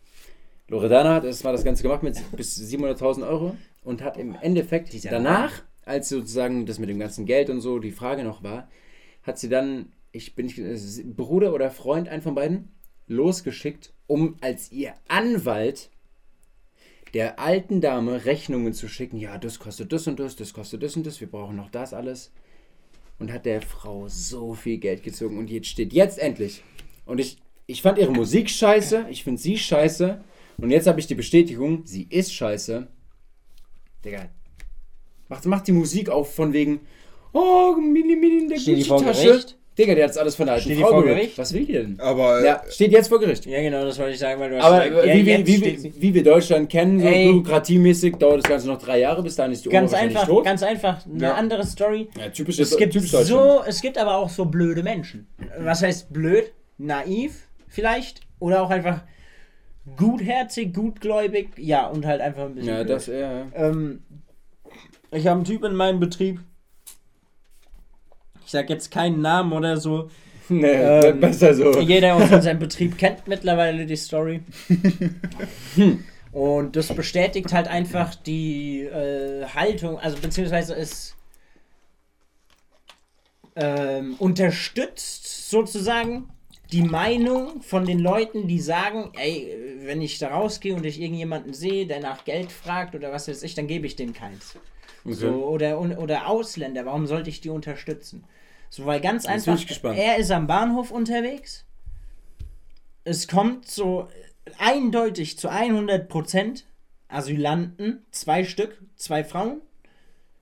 Loredana hat erstmal das Ganze gemacht mit bis 700.000 Euro und hat im Endeffekt danach, als sozusagen das mit dem ganzen Geld und so die Frage noch war, hat sie dann, ich bin nicht, äh, Bruder oder Freund, einen von beiden, losgeschickt, um als ihr Anwalt der alten Dame Rechnungen zu schicken. Ja, das kostet das und das, das kostet das und das, wir brauchen noch das alles. Und hat der Frau so viel Geld gezogen und jetzt steht jetzt endlich. Und ich, ich fand ihre Musik scheiße, ich finde sie scheiße. Und jetzt habe ich die Bestätigung, sie ist scheiße. Digga, macht, macht die Musik auf von wegen, oh, mini, mini in der Gucci-Tasche. Digga, der hat das alles von der alten Steht die Frau vor gerippt. Gericht? Was will die denn? Aber Ja, steht jetzt vor Gericht. Ja, genau, das wollte ich sagen, weil du hast Aber gesagt, ja, wie, wir, jetzt wie, wie, wie wir Deutschland kennen, so Ey. bürokratiemäßig, dauert das Ganze noch drei Jahre, bis dahin ist die Oma Ganz wahrscheinlich einfach, tot. ganz einfach. Eine Ja. andere Story. ja, typisch, Es gibt, typisch Deutschland. so, es gibt aber auch so blöde Menschen. Was heißt blöd? Naiv vielleicht? Oder auch einfach gutherzig, gutgläubig, ja, und halt einfach ein bisschen. Ja, blöd. das eher. Ähm, ich habe einen Typ in meinem Betrieb. Ich sag jetzt keinen Namen oder so. Nee, Ähm, besser so. Jeder aus unserem Betrieb kennt mittlerweile die Story. Und das bestätigt halt einfach die äh, Haltung, also beziehungsweise es ähm, unterstützt sozusagen die Meinung von den Leuten, die sagen, ey, wenn ich da rausgehe und ich irgendjemanden sehe, der nach Geld fragt oder was weiß ich, dann gebe ich dem keins. So, oder, oder Ausländer, warum sollte ich die unterstützen? So, weil ganz Jetzt einfach, er ist am Bahnhof unterwegs. Es kommt so eindeutig zu 100% Asylanten, zwei Stück, zwei Frauen,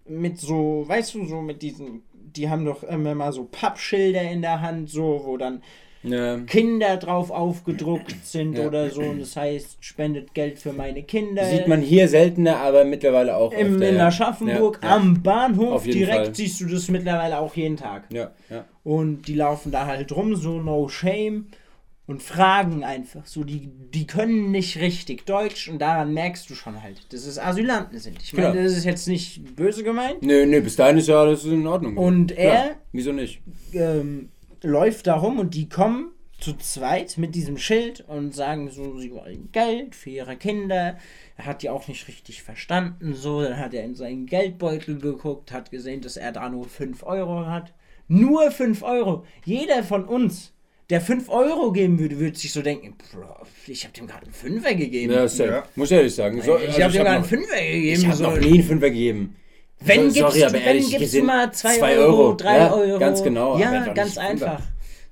mit so, weißt du, so mit diesen, die haben doch immer mal so Pappschilder in der Hand, so, wo dann Ja. Kinder drauf aufgedruckt sind Ja. oder so, und das heißt, spendet Geld für meine Kinder. Sieht man hier seltener, aber mittlerweile auch Im, öfter, in. Aschaffenburg Ja, am Bahnhof direkt Fall. siehst du das mittlerweile auch jeden Tag. Ja. Und die laufen da halt rum, so no shame und fragen einfach. So, die, die können nicht richtig Deutsch und daran merkst du schon halt, dass es Asylanten sind. Ich meine, das ist jetzt nicht böse gemeint. Nö, nö, bis dahin ist ja alles in Ordnung. Und er Wieso nicht? ähm, läuft da rum und die kommen zu zweit mit diesem Schild und sagen so, sie wollen Geld für ihre Kinder. Er hat die auch nicht richtig verstanden, so. Dann hat er in seinen Geldbeutel geguckt, hat gesehen, dass er da nur 5 Euro hat. Nur 5 Euro. Jeder von uns, der 5 Euro geben würde, würde sich so denken, Bro, ich habe dem gerade einen Fünfer gegeben. Ja. Ja. Muss ich ehrlich sagen. So, ich also habe dem gerade einen Fünfer gegeben. Ich habe so. noch nie einen Fünfer gegeben. Wenn So- gibst, sorry, aber du, wenn ehrlich gibst du gesehen, mal 2 zwei Euro, Euro, 3 ja, Euro. ganz genau, aber Ja, ganz einfach.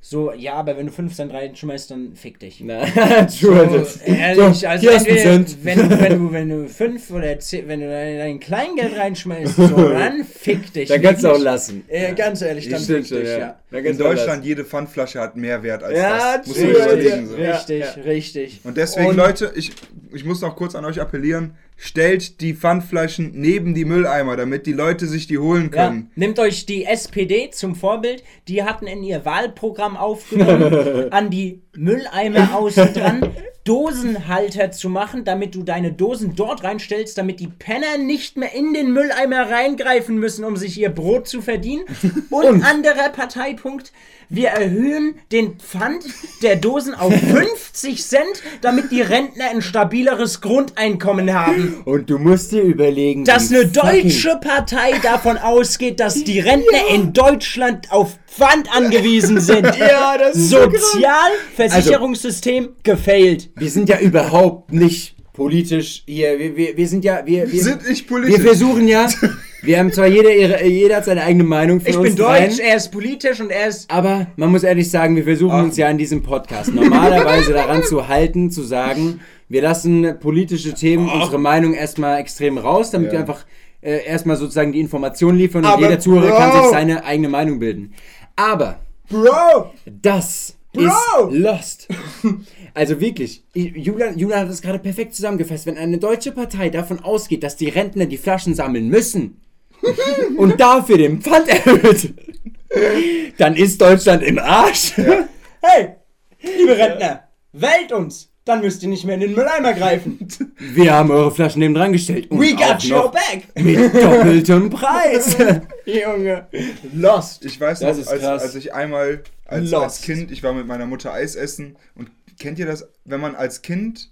So, ja, aber wenn du 5 Cent reinschmeißt, dann fick dich. Na, True, So, ehrlich, so, also entweder, wenn du, wenn du, wenn du 5 oder 10, wenn du dein, dein Kleingeld reinschmeißt, so, dann fick dich. Dann kannst du auch lassen. Äh, ganz ehrlich, dann fick schon, dich, ja. ja. In Deutschland, jede Pfandflasche hat mehr Wert als Ja, das. Muss true, ja. überlegen. So. Ja. Richtig, richtig. Und deswegen, Und- Leute, ich, ich muss noch kurz an euch appellieren, stellt die Pfandflaschen neben die Mülleimer, damit die Leute sich die holen Ja, können. nehmt euch die SPD zum Vorbild. Die hatten in ihr Wahlprogramm aufgenommen, an die Mülleimer außen dran Dosenhalter zu machen, damit du deine Dosen dort reinstellst, damit die Penner nicht mehr in den Mülleimer reingreifen müssen, um sich ihr Brot zu verdienen. Und, anderer Parteipunkt, wir erhöhen den Pfand der Dosen auf 50 Cent, damit die Rentner ein stabileres Grundeinkommen haben. Und du musst dir überlegen, dass eine deutsche Partei davon ausgeht, dass die Rentner in Deutschland auf Pfand angewiesen sind. Ja, das ist so Sozialversicherungssystem gefailt. Wir sind ja überhaupt nicht politisch hier. Wir, wir, wir sind ja. Wir, wir, Sind nicht wir politisch. versuchen ja. Wir haben zwar jeder, ihre, jeder hat seine eigene Meinung für Ich uns bin dreien, deutsch, er ist politisch und er ist. Aber man muss ehrlich sagen, wir versuchen Ah. uns ja in diesem Podcast normalerweise daran zu halten, zu sagen, wir lassen politische Themen unsere Meinung erstmal extrem raus, damit Ja. wir einfach äh, erstmal sozusagen die Informationen liefern und Aber jeder Zuhörer Bro! kann sich seine eigene Meinung bilden. Aber Bro! das Bro! ist Lost. Also wirklich, ich- Julian, Julian hat das gerade perfekt zusammengefasst. Wenn eine deutsche Partei davon ausgeht, dass die Rentner die Flaschen sammeln müssen und dafür den Pfand erhöht, dann ist Deutschland im Arsch. Hey, liebe Rentner, wählt uns! Dann müsst ihr nicht mehr in den Mülleimer greifen. Wir haben eure Flaschen neben dran gestellt. Und We auch got your noch back! mit doppeltem Preis. Junge. Lost. Ich weiß Das noch, ist als, als ich einmal als, als Kind, ich war mit meiner Mutter Eis essen und kennt ihr das, wenn man als Kind,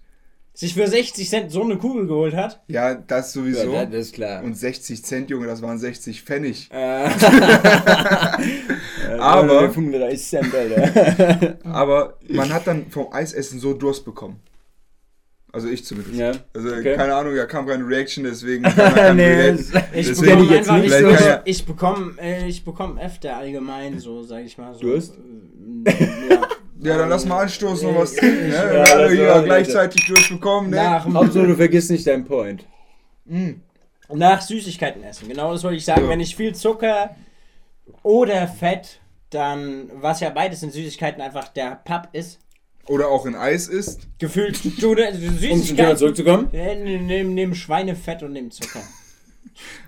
Sich für 60 Cent so eine Kugel geholt hat. ja, das sowieso, Ja, das ist klar. und 60 Cent, Junge, das waren 60 Pfennig. Äh, Aber- 35 Cent, Alter. Aber man hat dann vom Eisessen so Durst bekommen. Also ich zumindest. Ja, Also okay. keine Ahnung, da kam keine Reaction, deswegen Nee, Ich Deswegen- bekomme jetzt nicht. so, ja- ich bekomme, äh, ich bekomme öfter allgemein so, sag ich mal so. Durst? Äh, ja. Ja, dann lass mal anstoßen und was Äh, trinken, ne? ja, wir alle hier gleichzeitig durchbekommen, ne? Nach, Hauptsache, du vergisst nicht deinen Point. nach Süßigkeiten essen. Genau das wollte ich sagen. Ja. Wenn ich viel Zucker oder Fett, dann, was ja beides in Süßigkeiten einfach der Papp ist, Oder auch in Eis isst. gefühlt du, du Um zum Thema Süßigkeiten. zurückzukommen. Nimm Schweinefett und nimm Zucker.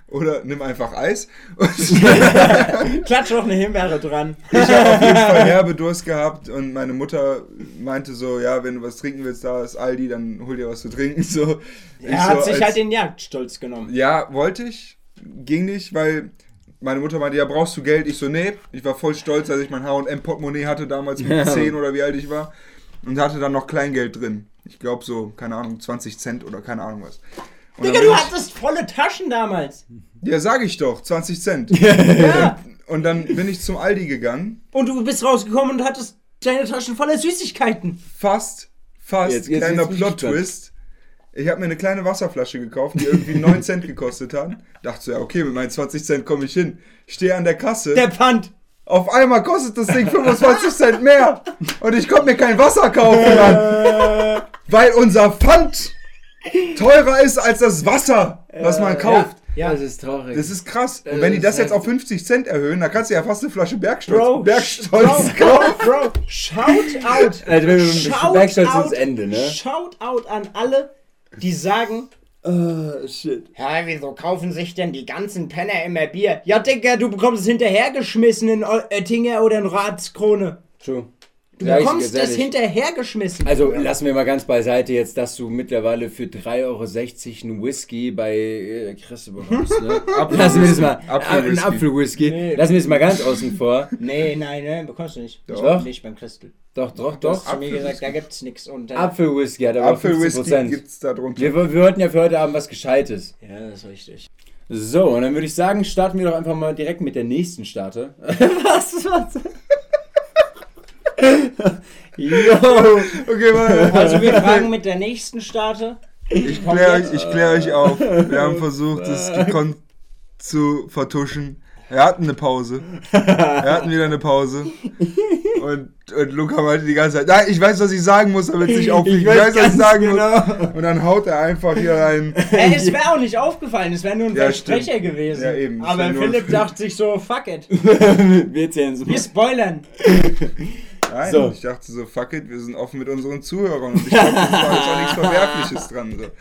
Oder nimm einfach Eis. Und Klatsch noch eine Himbeere dran. ich habe auf jeden Fall herbe Durst gehabt und meine Mutter meinte so, ja, wenn du was trinken willst, da ist Aldi, dann hol dir was zu trinken. So, Er hat so sich als- halt den Jagdstolz genommen. Ja, wollte ich, ging nicht, weil meine Mutter meinte, ja, brauchst du Geld? Ich so, nee. Ich war voll stolz, als ich mein H&M-Portemonnaie hatte, damals mit Ja. 10 oder wie alt ich war. Und hatte dann noch Kleingeld drin. Ich glaube so, keine Ahnung, 20 Cent oder keine Ahnung was. Und Digga, du hattest volle Taschen damals. Ja, sag ich doch, 20 Cent. Ja. Und dann bin ich zum Aldi gegangen. Und du bist rausgekommen und hattest deine Taschen voller Süßigkeiten. Fast, fast, Jetzt- jetzt kleiner Plot-Twist. Ich habe mir eine kleine Wasserflasche gekauft, die irgendwie 9 Cent gekostet hat. Dachte so, ja, okay, mit meinen 20 Cent komme ich hin. Stehe an der Kasse. Der Pfand. Auf einmal kostet das Ding 25 Cent mehr. Und ich konnte mir kein Wasser kaufen, Mann. Weil unser Pfand teurer ist als das Wasser, was man kauft. Ja. Das ist traurig. Das ist krass. Und Äh, wenn die das jetzt auf 50 Cent erhöhen, dann kannst du ja fast eine Flasche Bergstolz, Bro, Bergstolz Bro, kaufen. Bro, Bro, shout out. Also, shout Bergstolz out, ins Ende, ne? Shout out an alle, die sagen, Oh, shit. ja, wieso kaufen sich denn die ganzen Penner immer Bier? Ja, Digga, du bekommst es hinterhergeschmissen in Oettinger oder in Ratskrone. True. Du Ja, ich- bekommst es hinterhergeschmissen. Also lassen wir mal ganz beiseite jetzt, dass du mittlerweile für 3,60 Euro einen Whisky bei äh, Christe bekommst. Ne? lassen wir das mal. Apfelwhisky. Ein Apfelwhisky. Nee. Lassen wir das mal ganz außen vor. nee, nein, nein, bekommst du nicht. Doch. Nicht beim Christel. Doch, doch, Du hast doch. zu mir gesagt, da gibt's nichts. Und dann, Apfelwhisky hat aber Apfelwhisky 15%. gibt's da drunter. Wir, wir wollten ja für heute Abend was Gescheites. ja, das ist richtig. So, und dann würde ich sagen, starten wir doch einfach mal direkt mit der nächsten Starte. was? Was? Yo! Okay, warte. Also wir fragen mit der nächsten Starte. Ich kläre euch, ich klär euch auf. Wir haben versucht, es gekonnt zu vertuschen. Wir hatten eine Pause. Wir hatten wieder eine Pause. Und, und Luca meinte die ganze Zeit, nein, ich weiß, was ich sagen muss, damit es nicht auffliegt. Ich, weiß, was ich sagen muss. Und dann haut er einfach hier rein. Äh, es wäre auch nicht aufgefallen, es wäre nur ein Ja, Versprecher stimmt. gewesen. Ja, eben, Aber Philipp dachte sich so, fuck it. wir erzählen es Wir mal. spoilern. Nein, So. ich dachte so, fuck it, wir sind offen mit unseren Zuhörern. Und ich glaube, das war jetzt auch nichts Verwerfliches dran. So.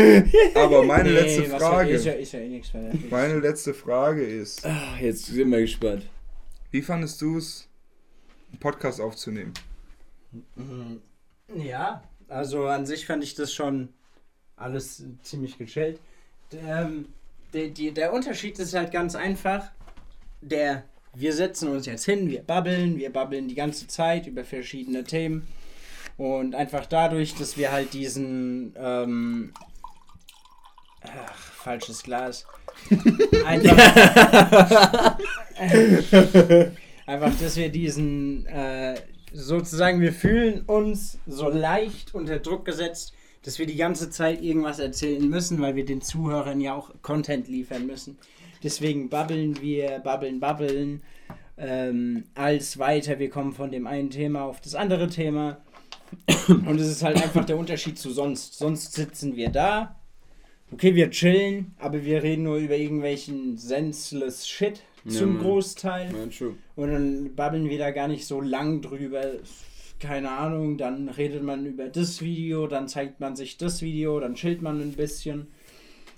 Aber meine letzte was Frage, Ist ja, ist ja eh nichts meine letzte Frage ist, Ah, Jetzt sind wir gespannt. wie fandest du es, einen Podcast aufzunehmen? Ja, also an sich fand ich das schon alles ziemlich gechillt. Ähm, der, die, der Unterschied ist halt ganz einfach. Der, wir setzen uns jetzt hin, wir babbeln, wir babbeln die ganze Zeit über verschiedene Themen. Und einfach dadurch, dass wir halt diesen, ähm, ach, falsches Glas. Einfach, einfach, dass wir diesen, äh, sozusagen, wir fühlen uns so leicht unter Druck gesetzt, dass wir die ganze Zeit irgendwas erzählen müssen, weil wir den Zuhörern ja auch Content liefern müssen. Deswegen babbeln wir, babbeln, babbeln, ähm, als weiter. Wir kommen von dem einen Thema auf das andere Thema. Und es ist halt einfach der Unterschied zu sonst. Sonst sitzen wir da. Okay, wir chillen, aber wir reden nur über irgendwelchen senseless Shit Ja, zum Mann. Großteil. Ja, true. Und dann babbeln wir da gar nicht so lang drüber. Keine Ahnung, dann redet man über das Video, dann zeigt man sich das Video, dann chillt man ein bisschen.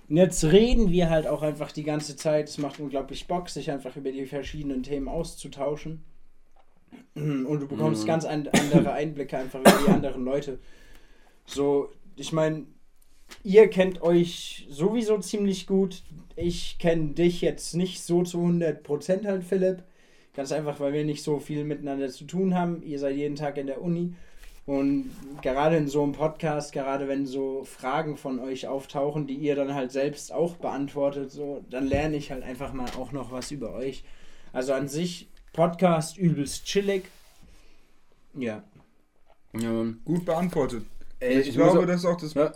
Und jetzt reden wir halt auch einfach die ganze Zeit. Es macht unglaublich Bock, sich einfach über die verschiedenen Themen auszutauschen. Und du bekommst Mhm. ganz an, andere Einblicke einfach über die anderen Leute. So, ich meine, ihr kennt euch sowieso ziemlich gut. Ich kenne dich jetzt nicht so zu 100% halt, Philipp. Ganz einfach, weil wir nicht so viel miteinander zu tun haben. Ihr seid jeden Tag in der Uni. Und gerade in so einem Podcast, gerade wenn so Fragen von euch auftauchen, die ihr dann halt selbst auch beantwortet, so, dann lerne ich halt einfach mal auch noch was über euch. Also an sich, Podcast übelst chillig. Ja. Ja. Gut beantwortet. Ey, Ich, muss glaube, auch- das ist auch das. Ja.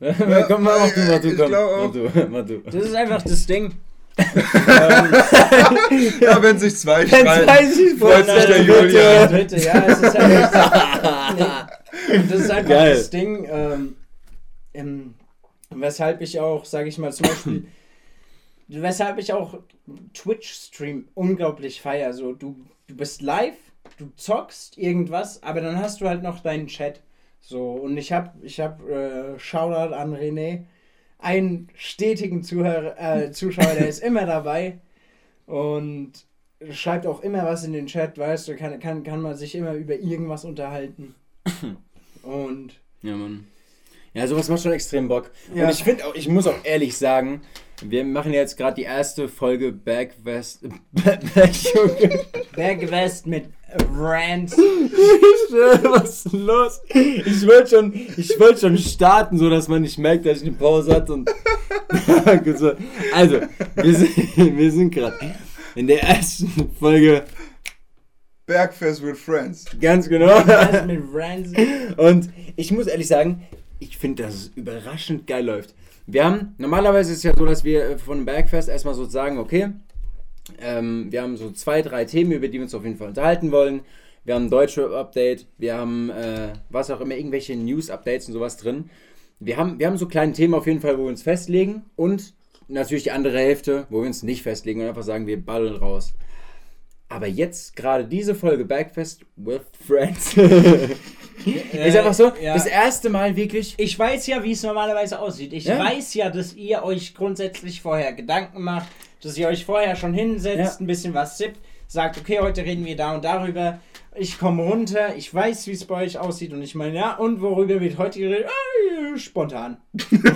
komm, mach, mach du, mach du, Ich komm. Mach du, mach du. Das ist einfach das Ding. Ja, wenn sich zwei Jetzt streiten. weiß ich freut sich der Julian. Bitte, ja, es ist halt nee, Das ist einfach Geil. das Ding, ähm, ähm, weshalb ich auch, sage ich mal, zum Beispiel, weshalb ich auch Twitch-Stream unglaublich feier. So, du, du bist live, du zockst irgendwas, aber dann hast du halt noch deinen Chat. So, und ich hab, ich hab, äh, Shoutout an René. Einen stetigen Zuhörer, äh, Zuschauer, der ist immer dabei und schreibt auch immer was in den Chat, weißt du, kann, kann, kann man sich immer über irgendwas unterhalten. Und Ja, Mann. Ja, sowas macht schon extrem Bock. Ja. Und ich finde auch, ich muss auch ehrlich sagen, wir machen jetzt gerade die erste Folge Back West. Berg West mit Rants. Was ist denn los? Ich wollte schon, ich wollte schon starten, so dass man nicht merkt, dass ich eine Pause hatte und So, also, wir sind, wir sind gerade in der ersten Folge, Bergfest with Friends. ganz genau. Berg West mit Rants. Und ich muss ehrlich sagen, ich finde, dass es überraschend geil läuft. Wir haben, normalerweise ist es ja so, dass wir äh, von Bergfest erstmal so sagen, okay, ähm, wir haben so zwei, drei Themen, über die wir uns auf jeden Fall unterhalten wollen. Wir haben ein Deutschrap-Update, wir haben äh, was auch immer, irgendwelche News-Updates und sowas drin. Wir haben, wir haben so kleine Themen auf jeden Fall, wo wir uns festlegen und natürlich die andere Hälfte, wo wir uns nicht festlegen und einfach sagen, wir ballen raus. Aber jetzt gerade diese Folge Bergfest with Friends ist einfach so, ja. das erste Mal wirklich. Ich weiß ja, wie es normalerweise aussieht. Ich Ja. weiß ja, dass ihr euch grundsätzlich vorher Gedanken macht, dass ihr euch vorher schon hinsetzt, Ja. ein bisschen was sippt, sagt, okay, heute reden wir da und darüber. Ich komme runter, ich weiß, wie es bei euch aussieht und ich meine, ja, und worüber wird heute geredet? Ah, spontan.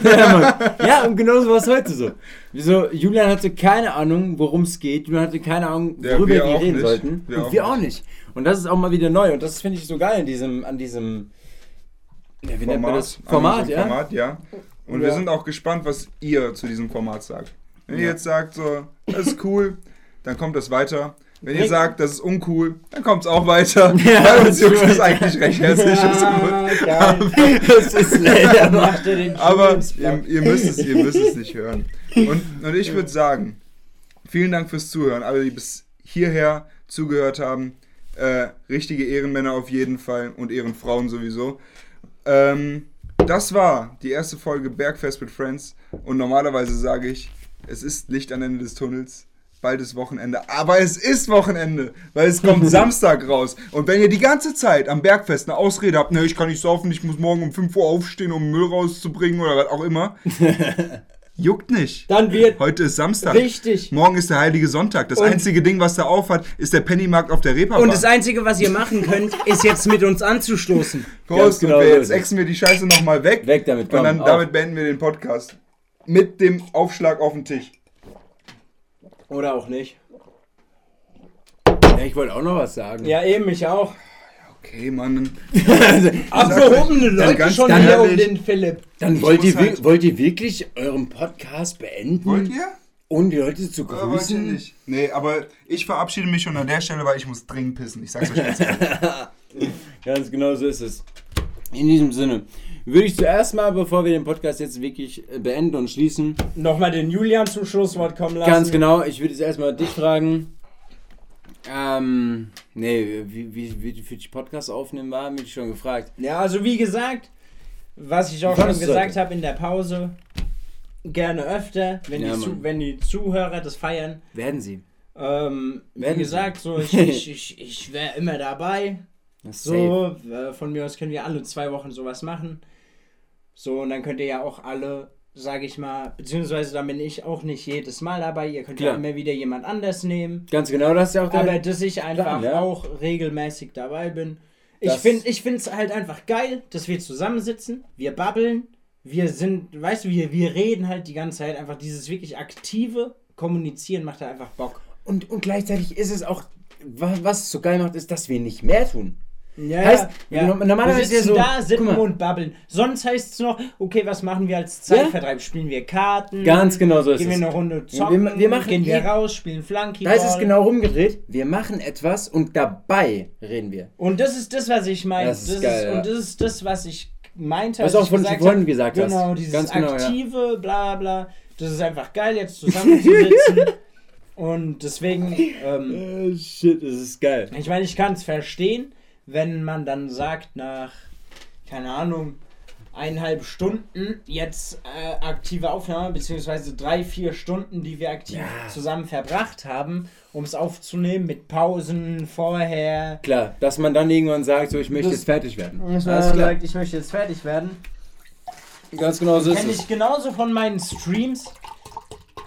ja, ja, und genauso war es heute so. Wieso, Julian hatte keine Ahnung, worum es geht. Julian hatte keine Ahnung, Ja, worüber wir wir, auch reden nicht. sollten. Wir und auch wir auch nicht. Und das ist auch mal wieder neu. Und das finde ich so geil an diesem, an diesem ja, wie nennt man das? Format, ja? Format, ja. Und Ja. wir sind auch gespannt, was ihr zu diesem Format sagt. Wenn ihr Ja. jetzt sagt, so, das ist cool, dann kommt das weiter. Wenn ihr sagt, das ist uncool, dann kommt es auch weiter. Ja, Bei uns juckt das eigentlich recht herzlich. ist gut. Ah, geil. das ist leider ihr Aber ihr, ihr, müsst es, ihr müsst es nicht hören. Und, und ich würde sagen, vielen Dank fürs Zuhören. Alle, die bis hierher zugehört haben. Äh, richtige Ehrenmänner auf jeden Fall und Ehrenfrauen sowieso. Ähm, das war die erste Folge Bergfest mit Friends. Und normalerweise sage ich, es ist Licht am Ende des Tunnels. Bald ist Wochenende. Aber es ist Wochenende, weil es kommt Samstag raus. Und wenn ihr die ganze Zeit am Bergfest eine Ausrede habt, ne, ich kann nicht saufen, ich muss morgen um 5 Uhr aufstehen, um Müll rauszubringen oder was auch immer, juckt nicht. Dann wird Heute ist Samstag. richtig. Morgen ist der heilige Sonntag. Das Und- einzige Ding, was da aufhat, ist der Pennymarkt auf der Reeperbahn. Und das Einzige, was ihr machen könnt, ist jetzt mit uns anzustoßen. Prost, genau wir jetzt exen wir die Scheiße nochmal weg. Weg damit, komm, Und dann auf. damit beenden wir den Podcast. Mit dem Aufschlag auf den Tisch. Oder auch nicht. Ja, ich wollte auch noch was sagen. Ja, eben, ich auch. Okay, Mann. Abgehobene Leute ganz schon ehrlich, hier um den Philipp. Dann Ich wollt ihr, halt- wollt ihr wirklich euren Podcast beenden? Wollt ihr? Ohne die Leute zu Oder wollt ihr grüßen? nicht? Nee, aber ich verabschiede mich schon an der Stelle, weil ich muss dringend pissen. Ich sag's euch ganz. Ganz genau so ist es. In diesem Sinne würde ich zuerst mal, bevor wir den Podcast jetzt wirklich äh, beenden und schließen, Nochmal den Julian zum Schlusswort kommen lassen. ganz genau, ich würde jetzt erstmal dich fragen. Ähm, nee, wie, wie, wie für die Podcast aufnehmen war, mich schon gefragt. Ja, also wie gesagt, was ich auch Wie schon gesagt habe in der Pause, gerne öfter, wenn, Ja, die, zu, wenn die Zuhörer das feiern. Werden sie? Ähm, wie Werden sie. gesagt, so ich, ich, ich, ich wäre immer dabei. Das. So, äh, von mir aus können wir alle zwei Wochen sowas machen. So, und dann könnt ihr ja auch alle, sage ich mal, beziehungsweise dann bin ich auch nicht jedes Mal dabei. Ihr könnt ja Klar. immer wieder jemand anders nehmen. Ganz genau, das ist ja auch der. Aber dass ich einfach Plan, ja. auch regelmäßig dabei bin. Ich finde ich es halt einfach geil, dass wir zusammensitzen, wir babbeln, wir sind, weißt du, wir, wir reden halt die ganze Zeit. Einfach dieses wirklich aktive Kommunizieren macht da einfach Bock. Und, und gleichzeitig ist es auch, wa- was es so geil macht, ist, dass wir nicht mehr tun. Ja, Heißt, ja. no- normalerweise wir ist ja sitzen so- da, sippen und babbeln. Sonst heißt es noch, okay, was machen wir als Zeitvertreib? Spielen wir Karten? Ganz genau so ist Gehen wir es. eine Runde Ja, zocken? wir- wir machen gehen wir raus, spielen Flunky Da ist es genau rumgedreht. Wir machen etwas und dabei reden wir. Und das ist das, was ich meine. Das ist geil, ja. Und das ist das, was ich meinte. Was auch von gesagt vorhin gesagt hast. Genau, dieses Ganz genau, ja. aktive, bla bla. Das ist einfach geil, jetzt zusammenzusitzen. Und deswegen, ähm, Oh, shit, das ist geil. ich meine, ich kann es verstehen, wenn man dann sagt, nach, keine Ahnung, eineinhalb Stunden jetzt äh, aktive Aufnahme, beziehungsweise drei, vier Stunden, die wir aktiv Ja. zusammen verbracht haben, um es aufzunehmen, mit Pausen vorher. Klar, dass man dann irgendwann sagt, so ich möchte Das- jetzt fertig werden. Dass Alles klar. ich möchte jetzt fertig werden. Ganz genau so ist Kenne es. ich genauso von meinen Streams.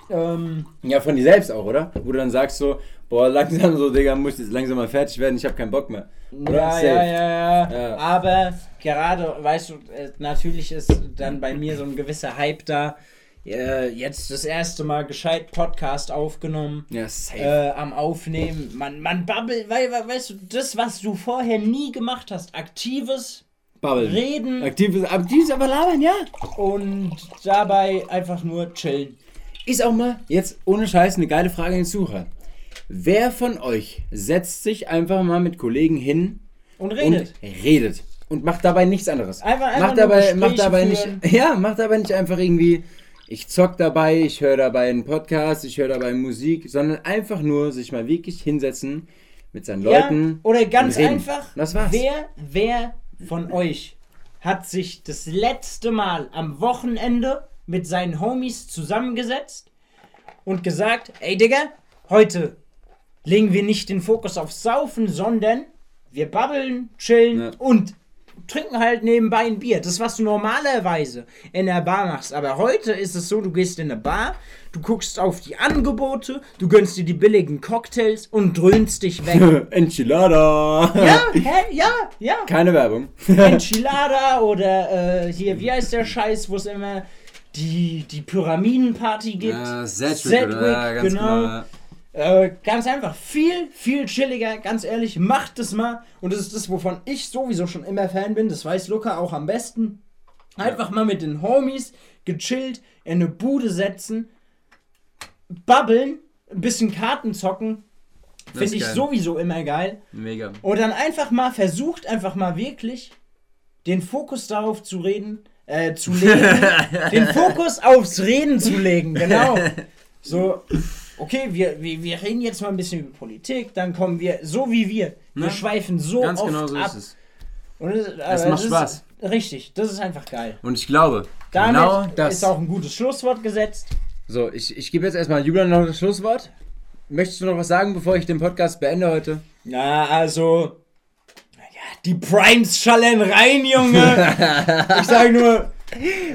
Ähm, Ja, von dir selbst auch, oder? Wo du dann sagst so, boah, langsam so, Digga, muss jetzt langsam mal fertig werden, ich habe keinen Bock mehr. Oder? ja, ja, ja, ja. Aber gerade, weißt du, äh, natürlich ist dann bei mir so ein gewisser Hype da. Äh, jetzt das erste Mal gescheit Podcast aufgenommen. Ja, safe. Äh, am Aufnehmen. Man, man babbelt, weil, weil, weißt du, das, was du vorher nie gemacht hast, aktives Bubble. Reden Aktives, aktives aber labern, ja. und dabei einfach nur chillen. Ist auch mal, jetzt ohne Scheiß, eine geile Frage an den Zuhörer. Wer von euch setzt sich einfach mal mit Kollegen hin Und redet. und redet und macht dabei nichts anderes? Einfach- einfach macht dabei, macht dabei führen. nicht, ja, macht dabei nicht einfach irgendwie, ich zock dabei, ich höre dabei einen Podcast, ich höre dabei Musik, sondern einfach nur sich mal wirklich hinsetzen mit seinen Leuten. Ja, oder ganz einfach, Das war's. wer, wer von euch hat sich das letzte Mal am Wochenende mit seinen Homies zusammengesetzt und gesagt, ey Digga, heute legen wir nicht den Fokus aufs Saufen, sondern wir babbeln, chillen Ja. und trinken halt nebenbei ein Bier. Das, was du normalerweise in der Bar machst. Aber heute ist es so, du gehst in eine Bar, du guckst auf die Angebote, du gönnst dir die billigen Cocktails und dröhnst dich weg. Enchilada! Ja, hä? Ja, ja. Keine Werbung. Enchilada oder äh, hier, wie heißt der Scheiß, wo es immer die, die Pyramidenparty gibt? Sedgwick, genau. Äh, ganz einfach, viel, viel chilliger, ganz ehrlich, macht es mal. Und das ist das, wovon ich sowieso schon immer Fan bin, das weiß Luca auch am besten. Einfach mal mit den Homies gechillt, in eine Bude setzen, babbeln, ein bisschen Karten zocken. Das Finde ich geil. sowieso immer geil. Mega. Und dann einfach mal versucht, einfach mal wirklich den Fokus darauf zu reden, äh, zu legen, den Fokus aufs Reden zu legen, genau. So, okay, wir, wir, wir reden jetzt mal ein bisschen über Politik, dann kommen wir, so wie wir, wir Ne? schweifen so Ganz oft genau so ab. ist es. Und das, Es aber macht das Spaß. Ist, richtig, das ist einfach geil. Und ich glaube, Damit genau das. ist auch ein gutes Schlusswort gesetzt. So, ich, ich gebe jetzt erstmal Julian noch das Schlusswort. Möchtest du noch was sagen, bevor ich den Podcast beende heute? Na, also. Die Primes schallen rein, Junge. ich sag nur.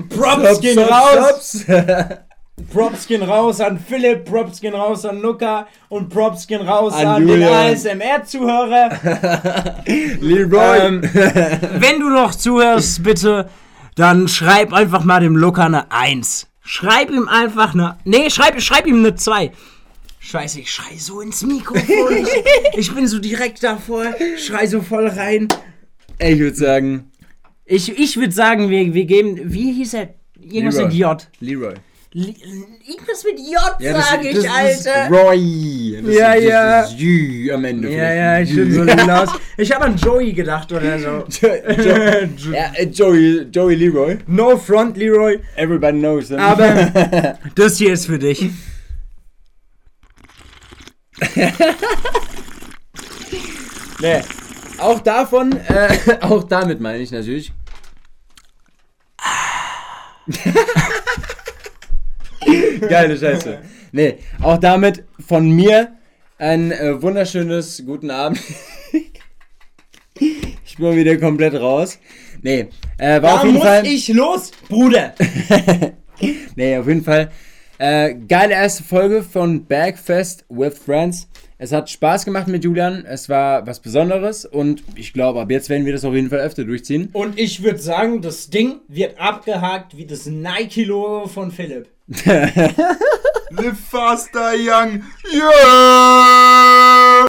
Props gehen raus. Props gehen raus an Philipp, Props gehen raus an Luca und Props gehen raus An an, den ASMR-Zuhörer. Leroy. ähm, wenn du noch zuhörst, bitte, dann schreib einfach mal dem Luca eine 1. Schreib ihm einfach eine. Nee, schreib, schreib ihm eine 2. Scheiße, ich schrei so ins Mikrofon. Ich, ich bin so direkt davor, schrei so voll rein. Ich würde sagen, Ich, ich würde sagen, wir, wir geben. Wie hieß er? Irgendwas Leroy. mit J. Leroy. Li- Irgendwas mit J, sag ich, das Alter. Ist Roy. Das Ja, ist, ja. Das ist Jü am Ende. Ja, ja, ich bin so hinaus. Ich habe an Joey gedacht oder so. jo jo ja, äh, Joey, Joey Leroy. No front, Leroy. Everybody knows him. Aber das hier ist für dich. nee, auch davon, äh, auch damit meine ich natürlich. Geile Scheiße. Nee, auch damit von mir ein äh, wunderschönes guten Abend. ich bin wieder komplett raus. Nee, äh, war auf Da jeden muss Fall. ich los, Bruder. nee, auf jeden Fall. Äh, geile erste Folge von Bergfest with Friends. Es hat Spaß gemacht mit Julian. Es war was Besonderes und ich glaube, ab jetzt werden wir das auf jeden Fall öfter durchziehen. Und ich würde sagen, das Ding wird abgehakt wie das Nike-Logo von Philipp. Live faster, young. Yeah!